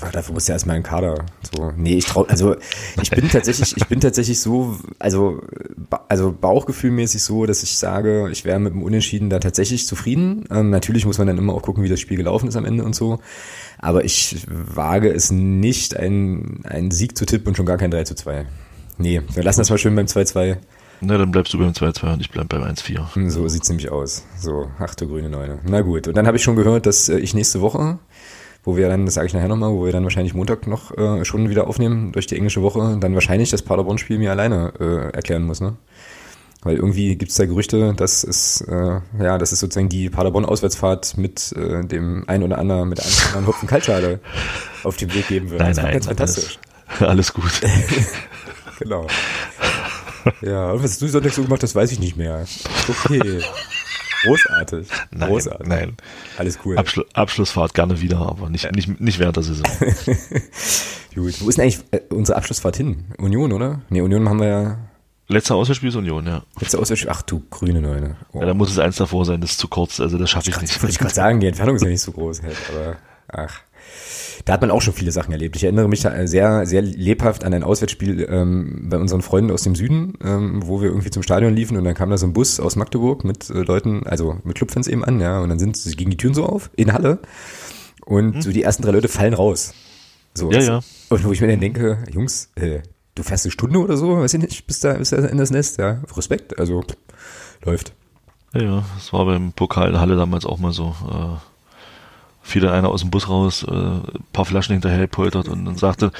Ah, dafür muss ja erstmal ein Kader. So, nee, ich trau, also ich bin tatsächlich, ich bin tatsächlich so, also, also Bauchgefühlmäßig so, dass ich sage, ich wäre mit dem Unentschieden da tatsächlich zufrieden. Ähm, natürlich muss man dann immer auch gucken, wie das Spiel gelaufen ist am Ende und so. Aber ich wage es nicht, einen, einen Sieg zu tippen und schon gar kein 3 zu 2. Nee, wir lassen das mal schön beim 2-2. Na, dann bleibst du beim 2-2 und ich bleib beim 1-4. Hm, So sieht's nämlich aus. So, ach du grüne Neune. Na gut, und dann habe ich schon gehört, dass äh, ich nächste Woche, wo wir dann, das sage ich nachher nochmal, wo wir dann wahrscheinlich Montag noch äh, schon wieder aufnehmen durch die englische Woche, dann wahrscheinlich das Paderborn-Spiel mir alleine äh, erklären muss, ne? Weil irgendwie gibt's da Gerüchte, dass es, äh, ja, dass es sozusagen die Paderborn-Auswärtsfahrt mit äh, dem ein oder anderen, mit einem oder anderen Hopfen Kaltschale auf den Weg geben wird. Nein, das nein, ganz fantastisch. Alles, alles gut. Genau. Ja, und was du Sonntag so gemacht hast, weiß ich nicht mehr. Okay. Großartig. Nein, Großartig. nein. Alles cool. Abschlu Abschlussfahrt gerne wieder, aber nicht, nicht, nicht während der Saison. Gut. Wo ist denn eigentlich äh, unsere Abschlussfahrt hin? Union, oder? Nee, Union haben wir ja Letzter Auswärtsspiel ist Union, ja. letzte Auswärtsspiel. Ach du grüne Neune. Oh. ja. Da muss es eins davor sein, das ist zu kurz, also das schaffe ich nicht. wollte ich gerade sagen, die Entfernung ist ja nicht so groß halt, aber ach. Da hat man auch schon viele Sachen erlebt. Ich erinnere mich da sehr, sehr lebhaft an ein Auswärtsspiel ähm, bei unseren Freunden aus dem Süden, ähm, wo wir irgendwie zum Stadion liefen und dann kam da so ein Bus aus Magdeburg mit äh, Leuten, also mit Clubfans eben an, ja, und dann sind sie gegen die Türen so auf, in Halle und hm. so die ersten drei Leute fallen raus. So, ja, ja. Und wo ich mir dann denke, Jungs, äh, du fährst eine Stunde oder so, weiß ich nicht, bis da, bis da in das Nest, ja, Respekt, also läuft. Ja, ja, das war beim Pokal in Halle damals auch mal so. Äh, fiel dann einer aus dem Bus raus, äh, ein paar Flaschen hinterher poltert und dann sagte,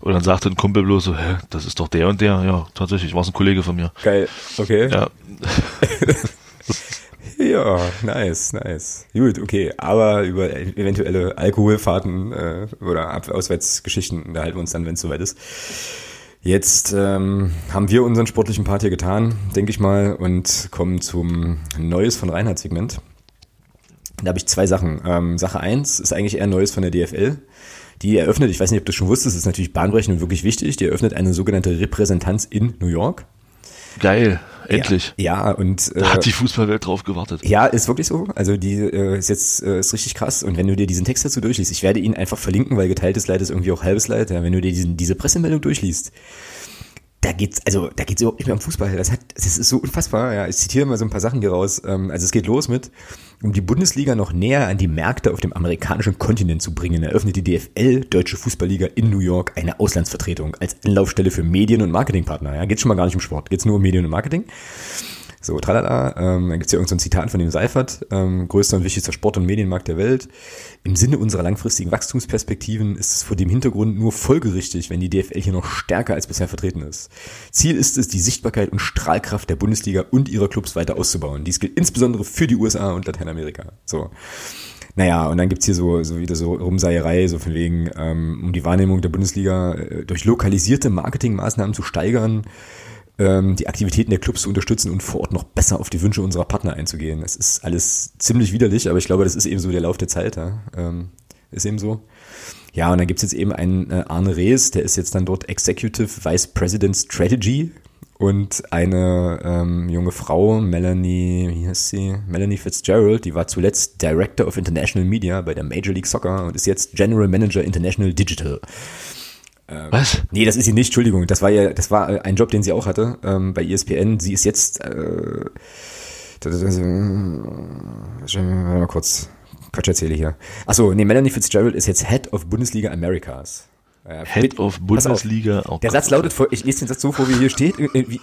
und dann sagte ein Kumpel bloß so, hä, das ist doch der und der. Ja, tatsächlich, war es ein Kollege von mir. Geil, okay. Ja. ja, nice, nice. Gut, okay. Aber über eventuelle Alkoholfahrten äh, oder Auswärtsgeschichten da halten wir uns dann, wenn es soweit ist. Jetzt ähm, haben wir unseren sportlichen Part hier getan, denke ich mal, und kommen zum Neues von Reinhard-Segment. Da habe ich zwei Sachen. Ähm, Sache eins ist eigentlich eher Neues von der DFL. Die eröffnet, ich weiß nicht, ob du schon wusstest, ist natürlich bahnbrechend und wirklich wichtig, die eröffnet eine sogenannte Repräsentanz in New York. Geil, endlich. Ja, ja und äh, da hat die Fußballwelt drauf gewartet. Ja, ist wirklich so. Also die äh, ist jetzt äh, ist richtig krass. Und wenn du dir diesen Text dazu durchliest, ich werde ihn einfach verlinken, weil geteiltes Leid ist irgendwie auch halbes Leid. Ja, wenn du dir diesen, diese Pressemeldung durchliest, da geht's, also da geht's überhaupt nicht mehr um Fußball. Das hat, das ist so unfassbar. Ja, ich zitiere mal so ein paar Sachen hier raus. Ähm, also es geht los mit, um die Bundesliga noch näher an die Märkte auf dem amerikanischen Kontinent zu bringen, eröffnet die DFL, Deutsche Fußballliga in New York, eine Auslandsvertretung als Anlaufstelle für Medien- und Marketingpartner. Ja, geht schon mal gar nicht um Sport, geht's nur um Medien und Marketing. So, tralala, ähm, dann gibt's hier irgendein so Zitat von dem Seifert, ähm, größter und wichtigster Sport- und Medienmarkt der Welt. Im Sinne unserer langfristigen Wachstumsperspektiven ist es vor dem Hintergrund nur folgerichtig, wenn die DFL hier noch stärker als bisher vertreten ist. Ziel ist es, die Sichtbarkeit und Strahlkraft der Bundesliga und ihrer Clubs weiter auszubauen. Dies gilt insbesondere für die USA und Lateinamerika. So. Naja, und dann gibt's hier so, so wieder so Rumseierei, so von wegen, ähm, um die Wahrnehmung der Bundesliga äh, durch lokalisierte Marketingmaßnahmen zu steigern, ähm, die Aktivitäten der Clubs zu unterstützen und vor Ort noch besser auf die Wünsche unserer Partner einzugehen. Das ist alles ziemlich widerlich, aber ich glaube, das ist eben so der Lauf der Zeit. Ja? Ähm, ist eben so. Ja, und dann gibt's jetzt eben einen äh, Arne Rees, der ist jetzt dann dort Executive Vice President Strategy und eine ähm, junge Frau, Melanie, wie heißt sie? Melanie Fitzgerald, die war zuletzt Director of International Media bei der Major League Soccer und ist jetzt General Manager International Digital. Ähm, Was? Nee, das ist sie nicht, Entschuldigung. Das war ja, das war ein Job, den sie auch hatte ähm, bei ESPN. Sie ist jetzt äh, das, das, mal kurz Quatsch erzähle hier. Achso, nee, Melanie Fitzgerald ist jetzt Head of Bundesliga Americas. Äh, Head of Bundesliga. Oh der Satz lautet, ich lese den Satz so vor, wie hier steht,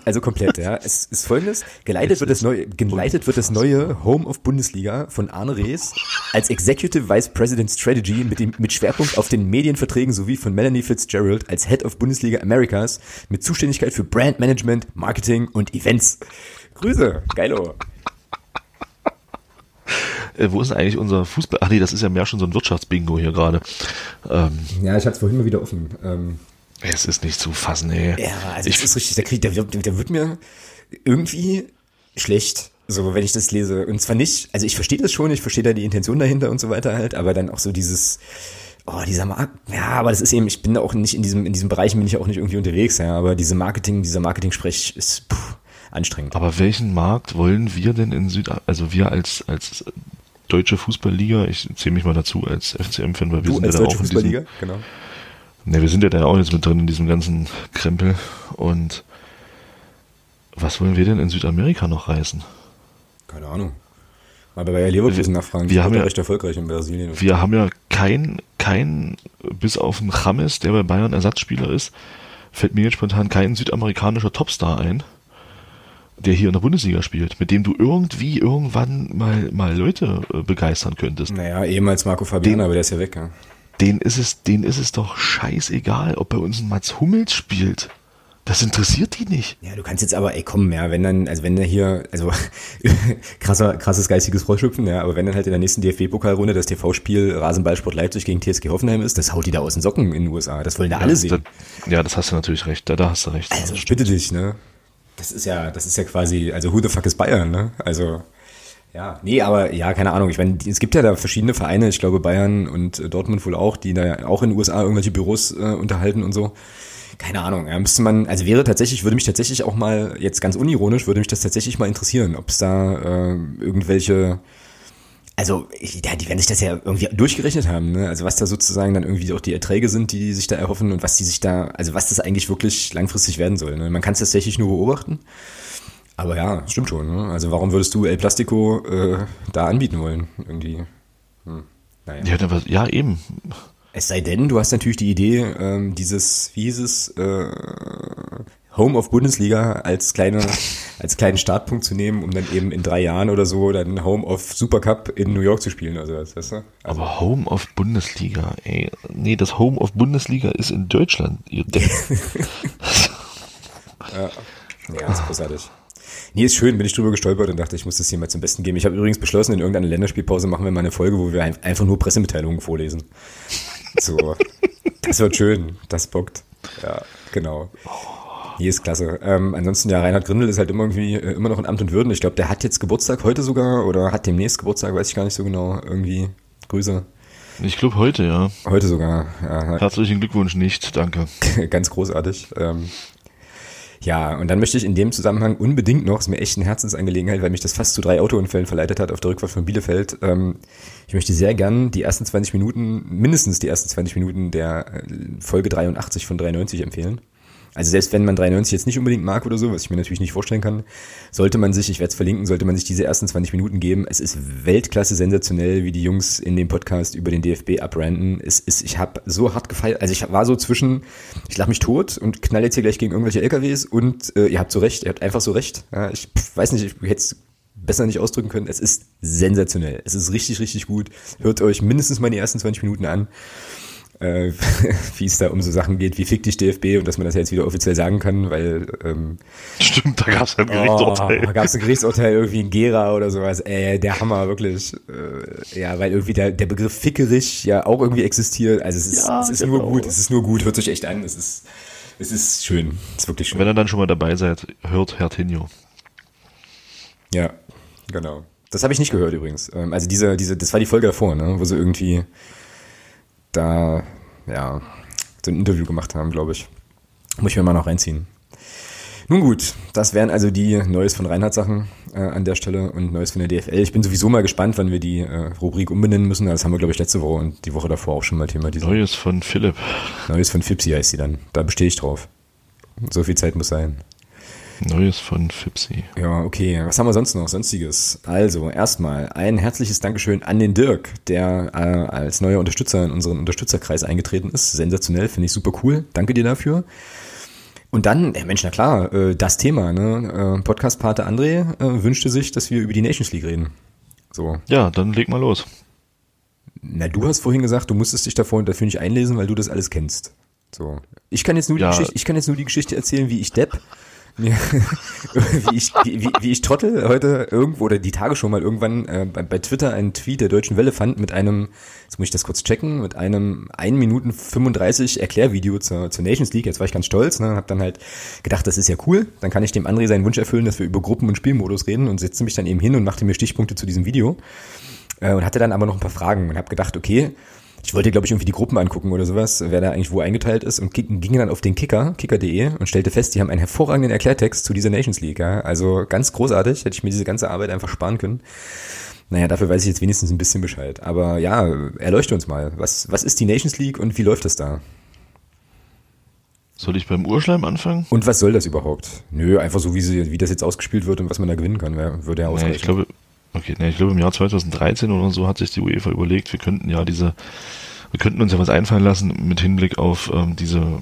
also komplett, ja. Es ist folgendes, geleitet wird das neue, geleitet wird das neue Home of Bundesliga von Arne Rees als Executive Vice President Strategy mit dem, mit Schwerpunkt auf den Medienverträgen sowie von Melanie Fitzgerald als Head of Bundesliga Americas mit Zuständigkeit für Brand Management, Marketing und Events. Grüße, geilo. Äh, wo ist denn eigentlich unser Fußball? Ach nee, das ist ja mehr schon so ein Wirtschaftsbingo hier gerade. Ähm, ja, ich hatte es vorhin mal wieder offen. Ähm, es ist nicht zu fassen, ey. Ja, also ich, das ist richtig, der, Krieg, der, der, wird mir irgendwie schlecht. So, wenn ich das lese. Und zwar nicht, also ich verstehe das schon, ich verstehe da die Intention dahinter und so weiter halt, aber dann auch so dieses, oh, dieser Markt, ja, aber das ist eben, ich bin da auch nicht in diesem, in diesem Bereich bin ich auch nicht irgendwie unterwegs, ja, aber diese Marketing, dieser Marketing-Sprech ist puh, anstrengend. Aber welchen Markt wollen wir denn in Süd, also wir als, als deutsche Fußballliga, ich zähle mich mal dazu als FCM-Fan, weil wir du sind ja da auch in diesem, genau. Ne, wir sind ja da auch jetzt mit drin in diesem ganzen Krempel und was wollen wir denn in Südamerika noch reißen? Keine Ahnung. Mal bei Leverkusen nachfragen. Wir haben ja recht erfolgreich in Brasilien. Wir haben ja kein, kein, bis auf einen James, der bei Bayern Ersatzspieler ist, fällt mir jetzt spontan kein südamerikanischer Topstar ein der hier in der Bundesliga spielt, mit dem du irgendwie irgendwann mal, mal Leute äh, begeistern könntest. Naja, ehemals Marco Fabian, aber der ist ja weg, ja. Den ist es, denen ist es doch scheißegal, ob bei uns ein Mats Hummels spielt. Das interessiert die nicht. Ja, du kannst jetzt aber, ey, komm, ja, wenn dann, also wenn der hier, also krasser, krasses geistiges Froschhüpfen, ja, aber wenn dann halt in der nächsten DFB-Pokalrunde das TV-Spiel Rasenballsport Leipzig gegen TSG Hoffenheim ist, das haut die da aus den Socken in den USA. Das wollen da ja, alle sehen. Da, ja, das hast du natürlich recht. Da, da hast du recht. Also bitte dich, ne? Das ist ja, das ist ja quasi, also who the fuck is Bayern, ne? Also, ja, nee, aber ja, keine Ahnung. Ich meine, es gibt ja da verschiedene Vereine, ich glaube Bayern und äh, Dortmund wohl auch, die da auch in den USA irgendwelche Büros äh, unterhalten und so. Keine Ahnung, ja, müsste man, also wäre tatsächlich, würde mich tatsächlich auch mal, jetzt ganz unironisch, würde mich das tatsächlich mal interessieren, ob es da äh, irgendwelche also, ja, die werden sich das ja irgendwie durchgerechnet haben, ne? Also was da sozusagen dann irgendwie auch die Erträge sind, die, die sich da erhoffen und was die sich da, also was das eigentlich wirklich langfristig werden soll. Ne? Man kann es tatsächlich nur beobachten. Aber ja, stimmt schon. Ne? Also warum würdest du El Plastico äh, da anbieten wollen? Irgendwie. Hm. Naja. Ja, ja, eben. Es sei denn, du hast natürlich die Idee, ähm, dieses, wie hieß es, äh, Home of Bundesliga als kleine, als kleinen Startpunkt zu nehmen, um dann eben in drei Jahren oder so dann Home of Supercup in New York zu spielen. Also, weißt du? also Aber Home of Bundesliga, ey. Nee, das Home of Bundesliga ist in Deutschland, ihr Depp. ja. ja, ist großartig. Nee, ist schön, bin ich drüber gestolpert und dachte, ich muss das hier mal zum Besten geben. Ich habe übrigens beschlossen, in irgendeiner Länderspielpause machen wir mal eine Folge, wo wir einfach nur Pressemitteilungen vorlesen. So, das wird schön, das bockt. Ja, genau. Nee, ist klasse. Ähm, ansonsten, ja, Reinhard Grindel ist halt immer irgendwie äh, immer noch in Amt und Würden. Ich glaube, der hat jetzt Geburtstag heute sogar oder hat demnächst Geburtstag, weiß ich gar nicht so genau. Irgendwie Grüße. Ich glaube heute, ja. Heute sogar. Ja. Herzlichen Glückwunsch nicht, danke. Ganz großartig. Ähm, ja, und dann möchte ich in dem Zusammenhang unbedingt noch, ist mir echt eine Herzensangelegenheit, weil mich das fast zu drei Autounfällen verleitet hat auf der Rückfahrt von Bielefeld. Ähm, ich möchte sehr gern die ersten 20 Minuten, mindestens die ersten 20 Minuten der äh, Folge 83 von 93 empfehlen. Also selbst wenn man 93 jetzt nicht unbedingt mag oder so, was ich mir natürlich nicht vorstellen kann, sollte man sich, ich werde es verlinken, sollte man sich diese ersten 20 Minuten geben. Es ist Weltklasse sensationell, wie die Jungs in dem Podcast über den DFB abranden. Es ist, ich habe so hart gefeiert, also ich war so zwischen, ich lach mich tot und knall jetzt hier gleich gegen irgendwelche LKWs und äh, ihr habt so recht, ihr habt einfach so recht. Ja, ich pff, weiß nicht, ich hätte es besser nicht ausdrücken können. Es ist sensationell. Es ist richtig, richtig gut. Hört euch mindestens mal die ersten 20 Minuten an äh, wie es da um so Sachen geht, wie fick dich DFB und dass man das jetzt wieder offiziell sagen kann, weil ähm, Stimmt, da gab es ein Gerichtsurteil. Oh, da gab es ein Gerichtsurteil irgendwie in Gera oder sowas. Äh, der Hammer, wirklich. Äh, ja, weil irgendwie der, der Begriff fickerig ja auch irgendwie existiert. Also es ist, ja, es ist genau. nur gut, es ist nur gut, hört sich echt an. Es ist, es ist schön. Es ist wirklich schön. Wenn ihr dann schon mal dabei seid, hört Herr Tinio. Ja, genau. Das habe ich nicht gehört übrigens. Ähm, also diese, diese, das war die Folge davor, ne, wo sie irgendwie da ja so ein Interview gemacht haben, glaube ich. Muss ich mir mal noch reinziehen. Nun gut, das wären also die Neues von Reinhard Sachen äh, an der Stelle und Neues von der DFL. Ich bin sowieso mal gespannt, wann wir die äh, Rubrik umbenennen müssen. Das haben wir, glaube ich, letzte Woche und die Woche davor auch schon mal thematisiert. Neues von Philipp. Neues von Fipsi heißt sie dann. Da bestehe ich drauf. So viel Zeit muss sein. Neues von Fipsi. Ja, okay. Was haben wir sonst noch? Sonstiges. Also, erstmal ein herzliches Dankeschön an den Dirk, der äh, als neuer Unterstützer in unseren Unterstützerkreis eingetreten ist. Sensationell, finde ich super cool. Danke dir dafür. Und dann, ja Mensch, na klar, äh, das Thema, ne? Äh, Podcast-Pate André äh, wünschte sich, dass wir über die Nations League reden. So. Ja, dann leg mal los. Na, du hast vorhin gesagt, du musstest dich davor und dafür nicht einlesen, weil du das alles kennst. So. Ich kann jetzt nur die, ja. Geschichte, ich kann jetzt nur die Geschichte erzählen, wie ich Depp wie, ich, wie, wie ich Trottel heute irgendwo oder die Tage schon mal irgendwann äh, bei, bei Twitter einen Tweet der Deutschen Welle fand mit einem, jetzt muss ich das kurz checken, mit einem 1 Minuten 35 Erklärvideo zur, zur Nations League. Jetzt war ich ganz stolz, ne, hab dann halt gedacht, das ist ja cool. Dann kann ich dem André seinen Wunsch erfüllen, dass wir über Gruppen- und Spielmodus reden und setzte mich dann eben hin und machte mir Stichpunkte zu diesem Video. Äh, und hatte dann aber noch ein paar Fragen und habe gedacht, okay, ich wollte, glaube ich, irgendwie die Gruppen angucken oder sowas, wer da eigentlich wo eingeteilt ist und ging dann auf den Kicker, kicker.de und stellte fest, die haben einen hervorragenden Erklärtext zu dieser Nations League. Ja? Also ganz großartig, hätte ich mir diese ganze Arbeit einfach sparen können. Naja, dafür weiß ich jetzt wenigstens ein bisschen Bescheid. Aber ja, erleuchte uns mal. Was, was ist die Nations League und wie läuft das da? Soll ich beim Urschleim anfangen? Und was soll das überhaupt? Nö, einfach so, wie, sie, wie das jetzt ausgespielt wird und was man da gewinnen kann, würde ja ausreichen. Ja, ich glaube, Okay, ne, ich glaube im Jahr 2013 oder so hat sich die UEFA überlegt, wir könnten ja diese, wir könnten uns ja was einfallen lassen mit Hinblick auf ähm, diese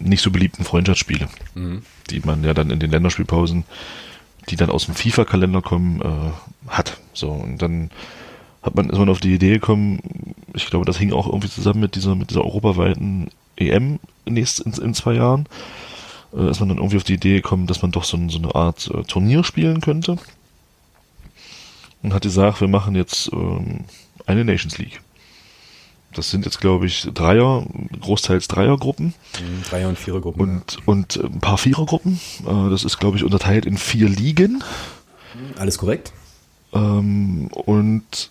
nicht so beliebten Freundschaftsspiele, mhm. die man ja dann in den Länderspielpausen, die dann aus dem FIFA-Kalender kommen, äh, hat. So, und dann hat man, ist man auf die Idee gekommen, ich glaube, das hing auch irgendwie zusammen mit dieser, mit dieser europaweiten EM nächst, in, in zwei Jahren, äh, ist man dann irgendwie auf die Idee gekommen, dass man doch so, so eine Art äh, Turnier spielen könnte und hat gesagt, wir machen jetzt ähm, eine Nations League. Das sind jetzt, glaube ich, Dreier, großteils Dreiergruppen. Mhm, Dreier- und Vierergruppen. Und, ja. und ein paar Vierergruppen. Äh, das ist, glaube ich, unterteilt in vier Ligen. Alles korrekt. Ähm, und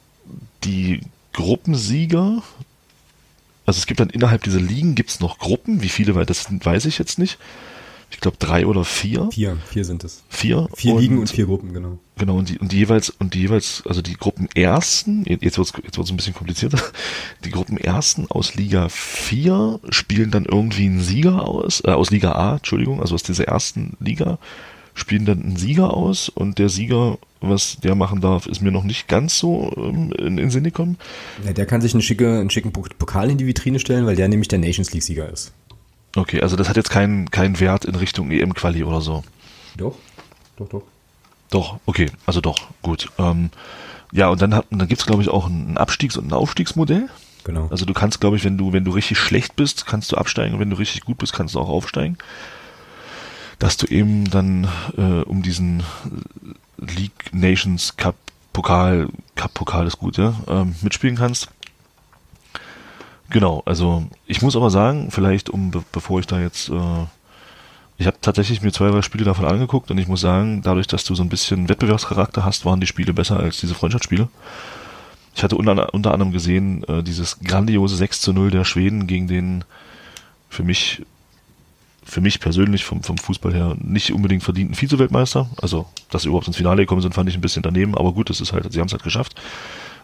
die Gruppensieger, also es gibt dann innerhalb dieser Ligen gibt es noch Gruppen, wie viele, weil das weiß ich jetzt nicht. Ich glaube, drei oder vier. Vier, vier sind es. Vier. Vier Ligen und vier Gruppen, genau. Genau, und die, und die jeweils, und die jeweils, also die Gruppen ersten, jetzt wird's, jetzt wird's ein bisschen komplizierter, die Gruppen ersten aus Liga 4 spielen dann irgendwie einen Sieger aus, äh, aus Liga A, Entschuldigung, also aus dieser ersten Liga, spielen dann einen Sieger aus und der Sieger, was der machen darf, ist mir noch nicht ganz so ähm, in den Sinn gekommen. Ja, der kann sich einen, schicke, einen schicken Pokal in die Vitrine stellen, weil der nämlich der Nations League Sieger ist. Okay, also das hat jetzt keinen keinen Wert in Richtung EM-Quali oder so. Doch, doch, doch. Doch, okay, also doch, gut. Ähm, ja, und dann, hat, dann gibt's glaube ich, auch ein Abstiegs- und ein Aufstiegsmodell. Genau. Also du kannst, glaube ich, wenn du, wenn du richtig schlecht bist, kannst du absteigen und wenn du richtig gut bist, kannst du auch aufsteigen. Dass du eben dann äh, um diesen League Nations Cup Pokal, Cup Pokal ist gut, ja, ähm, mitspielen kannst. Genau, also ich muss aber sagen, vielleicht um, be bevor ich da jetzt, äh, ich habe tatsächlich mir zwei, drei Spiele davon angeguckt und ich muss sagen, dadurch, dass du so ein bisschen Wettbewerbscharakter hast, waren die Spiele besser als diese Freundschaftsspiele. Ich hatte unter, unter anderem gesehen, äh, dieses grandiose 6 zu 0 der Schweden gegen den für mich, für mich persönlich vom, vom Fußball her nicht unbedingt verdienten Vize-Weltmeister. Also, dass sie überhaupt ins Finale gekommen sind, fand ich ein bisschen daneben, aber gut, das ist halt, sie haben es halt geschafft.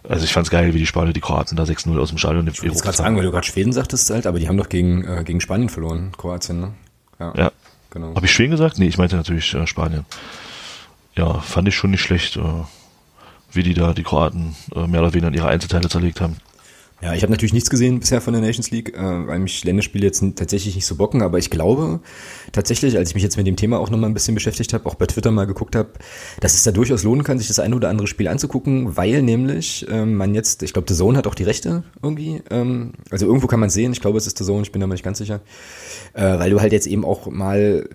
Also ich fand's geil, wie die Spanier die Kroaten da 6-0 aus dem Stadion Ich wollte gerade sagen, weil du gerade Schweden sagtest halt, aber die haben doch gegen, äh, gegen Spanien verloren, Kroatien, ne? Ja, ja. genau. Habe ich Schweden gesagt? Nee, ich meinte natürlich äh, Spanien. Ja, fand ich schon nicht schlecht, äh, wie die da die Kroaten äh, mehr oder weniger in ihre Einzelteile zerlegt haben. Ja, ich habe natürlich nichts gesehen bisher von der Nations League, äh, weil mich Länderspiele jetzt tatsächlich nicht so bocken, aber ich glaube tatsächlich, als ich mich jetzt mit dem Thema auch nochmal ein bisschen beschäftigt habe, auch bei Twitter mal geguckt habe, dass es da durchaus lohnen kann, sich das eine oder andere Spiel anzugucken, weil nämlich ähm, man jetzt, ich glaube, The Zone hat auch die Rechte irgendwie, ähm, also irgendwo kann man sehen, ich glaube, es ist The Zone, ich bin da mal nicht ganz sicher, äh, weil du halt jetzt eben auch mal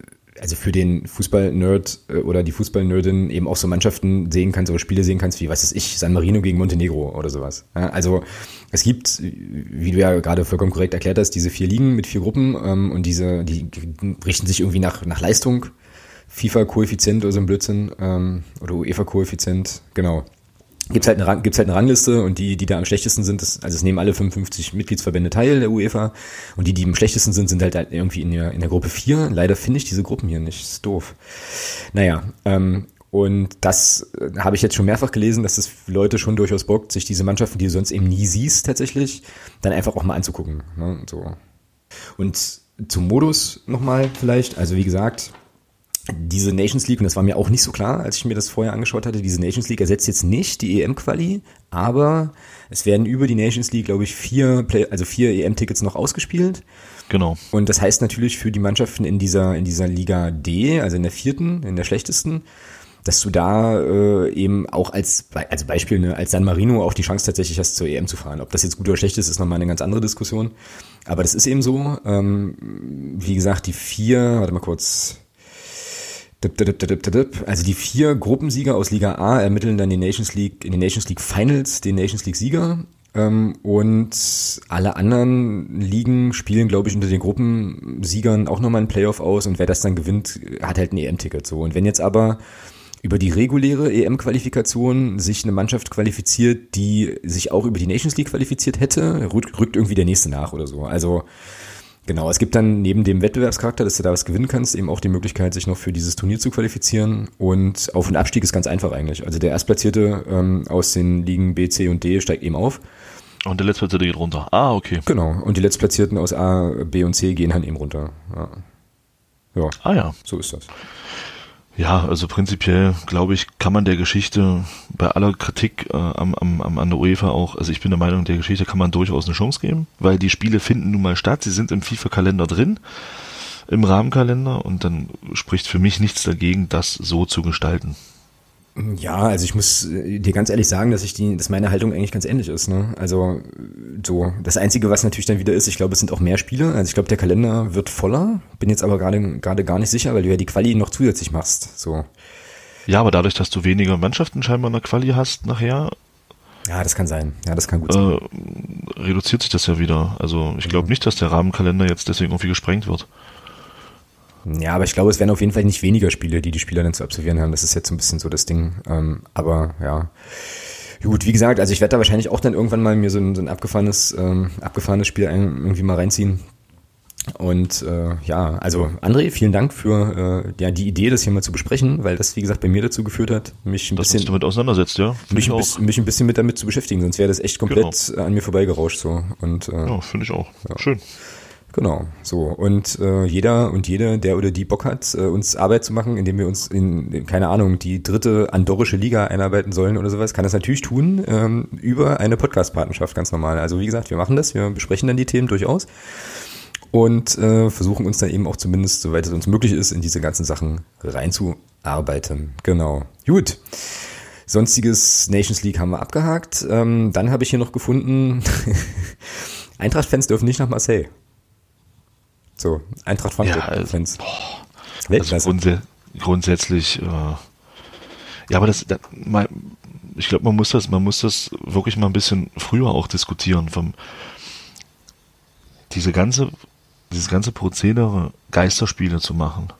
also für den Fußball-Nerd äh, oder die Fußball-Nerdin eben auch so Mannschaften sehen kannst oder Spiele sehen kannst, wie, was ist ich, San Marino gegen Montenegro oder sowas. Ja, also es gibt, wie du ja gerade vollkommen korrekt erklärt hast, diese vier Ligen mit vier Gruppen ähm, und diese, die richten sich irgendwie nach, nach Leistung. FIFA-Koeffizient oder so ein Blödsinn ähm, oder UEFA-Koeffizient, genau gibt's halt eine gibt's halt eine Rangliste und die die da am schlechtesten sind, das, also es nehmen alle 55 Mitgliedsverbände teil der UEFA und die die am schlechtesten sind, sind halt, halt irgendwie in der in der Gruppe 4. Leider finde ich diese Gruppen hier nicht, ist doof. Naja, ähm, und das äh, habe ich jetzt schon mehrfach gelesen, dass es Leute schon durchaus bockt, sich diese Mannschaften, die du sonst eben nie siehst tatsächlich, dann einfach auch mal anzugucken. Ne? So. Und zum Modus nochmal vielleicht, also wie gesagt, diese Nations League, und das war mir auch nicht so klar, als ich mir das vorher angeschaut hatte, diese Nations League ersetzt jetzt nicht die EM-Quali, aber es werden über die Nations League, glaube ich, vier, Play also vier EM-Tickets noch ausgespielt. Genau. Und das heißt natürlich für die Mannschaften in dieser, in dieser Liga D, also in der vierten, in der schlechtesten, dass du da äh, eben auch als, als Beispiel, ne, als San Marino auch die Chance tatsächlich hast, zur EM zu fahren. Ob das jetzt gut oder schlecht ist, ist nochmal eine ganz andere Diskussion. Aber das ist eben so. Ähm, wie gesagt, die vier, warte mal kurz, also die vier Gruppensieger aus Liga A ermitteln dann die Nations League, in den Nations League Finals den Nations League Sieger. Ähm, und alle anderen Ligen spielen, glaube ich, unter den Gruppensiegern auch nochmal ein Playoff aus und wer das dann gewinnt, hat halt ein EM-Ticket. So. Und wenn jetzt aber über die reguläre EM-Qualifikation sich eine Mannschaft qualifiziert, die sich auch über die Nations League qualifiziert hätte, rückt, rückt irgendwie der nächste nach oder so. Also Genau, es gibt dann neben dem Wettbewerbscharakter, dass du da was gewinnen kannst, eben auch die Möglichkeit, sich noch für dieses Turnier zu qualifizieren. Und Auf- und Abstieg ist ganz einfach eigentlich. Also der Erstplatzierte ähm, aus den Ligen B, C und D steigt eben auf. Und der Letztplatzierte geht runter. Ah, okay. Genau. Und die Letztplatzierten aus A, B und C gehen dann eben runter. Ja. ja. Ah ja. So ist das. Ja, also prinzipiell glaube ich, kann man der Geschichte bei aller Kritik äh, am, am, am, an der UEFA auch, also ich bin der Meinung, der Geschichte kann man durchaus eine Chance geben, weil die Spiele finden nun mal statt, sie sind im FIFA-Kalender drin, im Rahmenkalender und dann spricht für mich nichts dagegen, das so zu gestalten. Ja, also ich muss äh, dir ganz ehrlich sagen, dass ich die, dass meine Haltung eigentlich ganz ähnlich ist. Ne? Also so das Einzige, was natürlich dann wieder ist, ich glaube, es sind auch mehr Spiele. Also ich glaube, der Kalender wird voller. Bin jetzt aber gerade gerade gar nicht sicher, weil du ja die Quali noch zusätzlich machst. So. Ja, aber dadurch, dass du weniger Mannschaften scheinbar in der Quali hast nachher. Ja, das kann sein. Ja, das kann gut sein. Äh, reduziert sich das ja wieder. Also ich glaube mhm. nicht, dass der Rahmenkalender jetzt deswegen irgendwie gesprengt wird. Ja, aber ich glaube, es werden auf jeden Fall nicht weniger Spiele, die die Spieler dann zu absolvieren haben. Das ist jetzt so ein bisschen so das Ding. Ähm, aber ja. Gut, wie gesagt, also ich werde da wahrscheinlich auch dann irgendwann mal mir so ein, so ein abgefahrenes, ähm, abgefahrenes Spiel irgendwie mal reinziehen. Und äh, ja, also André, vielen Dank für äh, ja, die Idee, das hier mal zu besprechen, weil das, wie gesagt, bei mir dazu geführt hat, mich ein Dass bisschen damit auseinandersetzt, ja. Mich ich ein, auch. bisschen, mich ein bisschen mit damit zu beschäftigen, sonst wäre das echt komplett an mir vorbeigerauscht so. Und äh, Ja, finde ich auch. Schön. Genau, so. Und äh, jeder und jede, der oder die Bock hat, äh, uns Arbeit zu machen, indem wir uns in, in, keine Ahnung, die dritte andorische Liga einarbeiten sollen oder sowas, kann das natürlich tun ähm, über eine Podcast-Partnerschaft, ganz normal. Also wie gesagt, wir machen das, wir besprechen dann die Themen durchaus und äh, versuchen uns dann eben auch zumindest, soweit es uns möglich ist, in diese ganzen Sachen reinzuarbeiten. Genau. Gut. Sonstiges Nations League haben wir abgehakt. Ähm, dann habe ich hier noch gefunden, Eintracht-Fans dürfen nicht nach Marseille. So, Eintracht Ja, Frankfurt-Fans. also, also Weltklasse. grundsä grundsätzlich, äh, ja, aber das, da, mal, ich glaube, man muss das, man muss das wirklich mal ein bisschen früher auch diskutieren. Vom, diese ganze, dieses ganze Prozedere, Geisterspiele zu machen,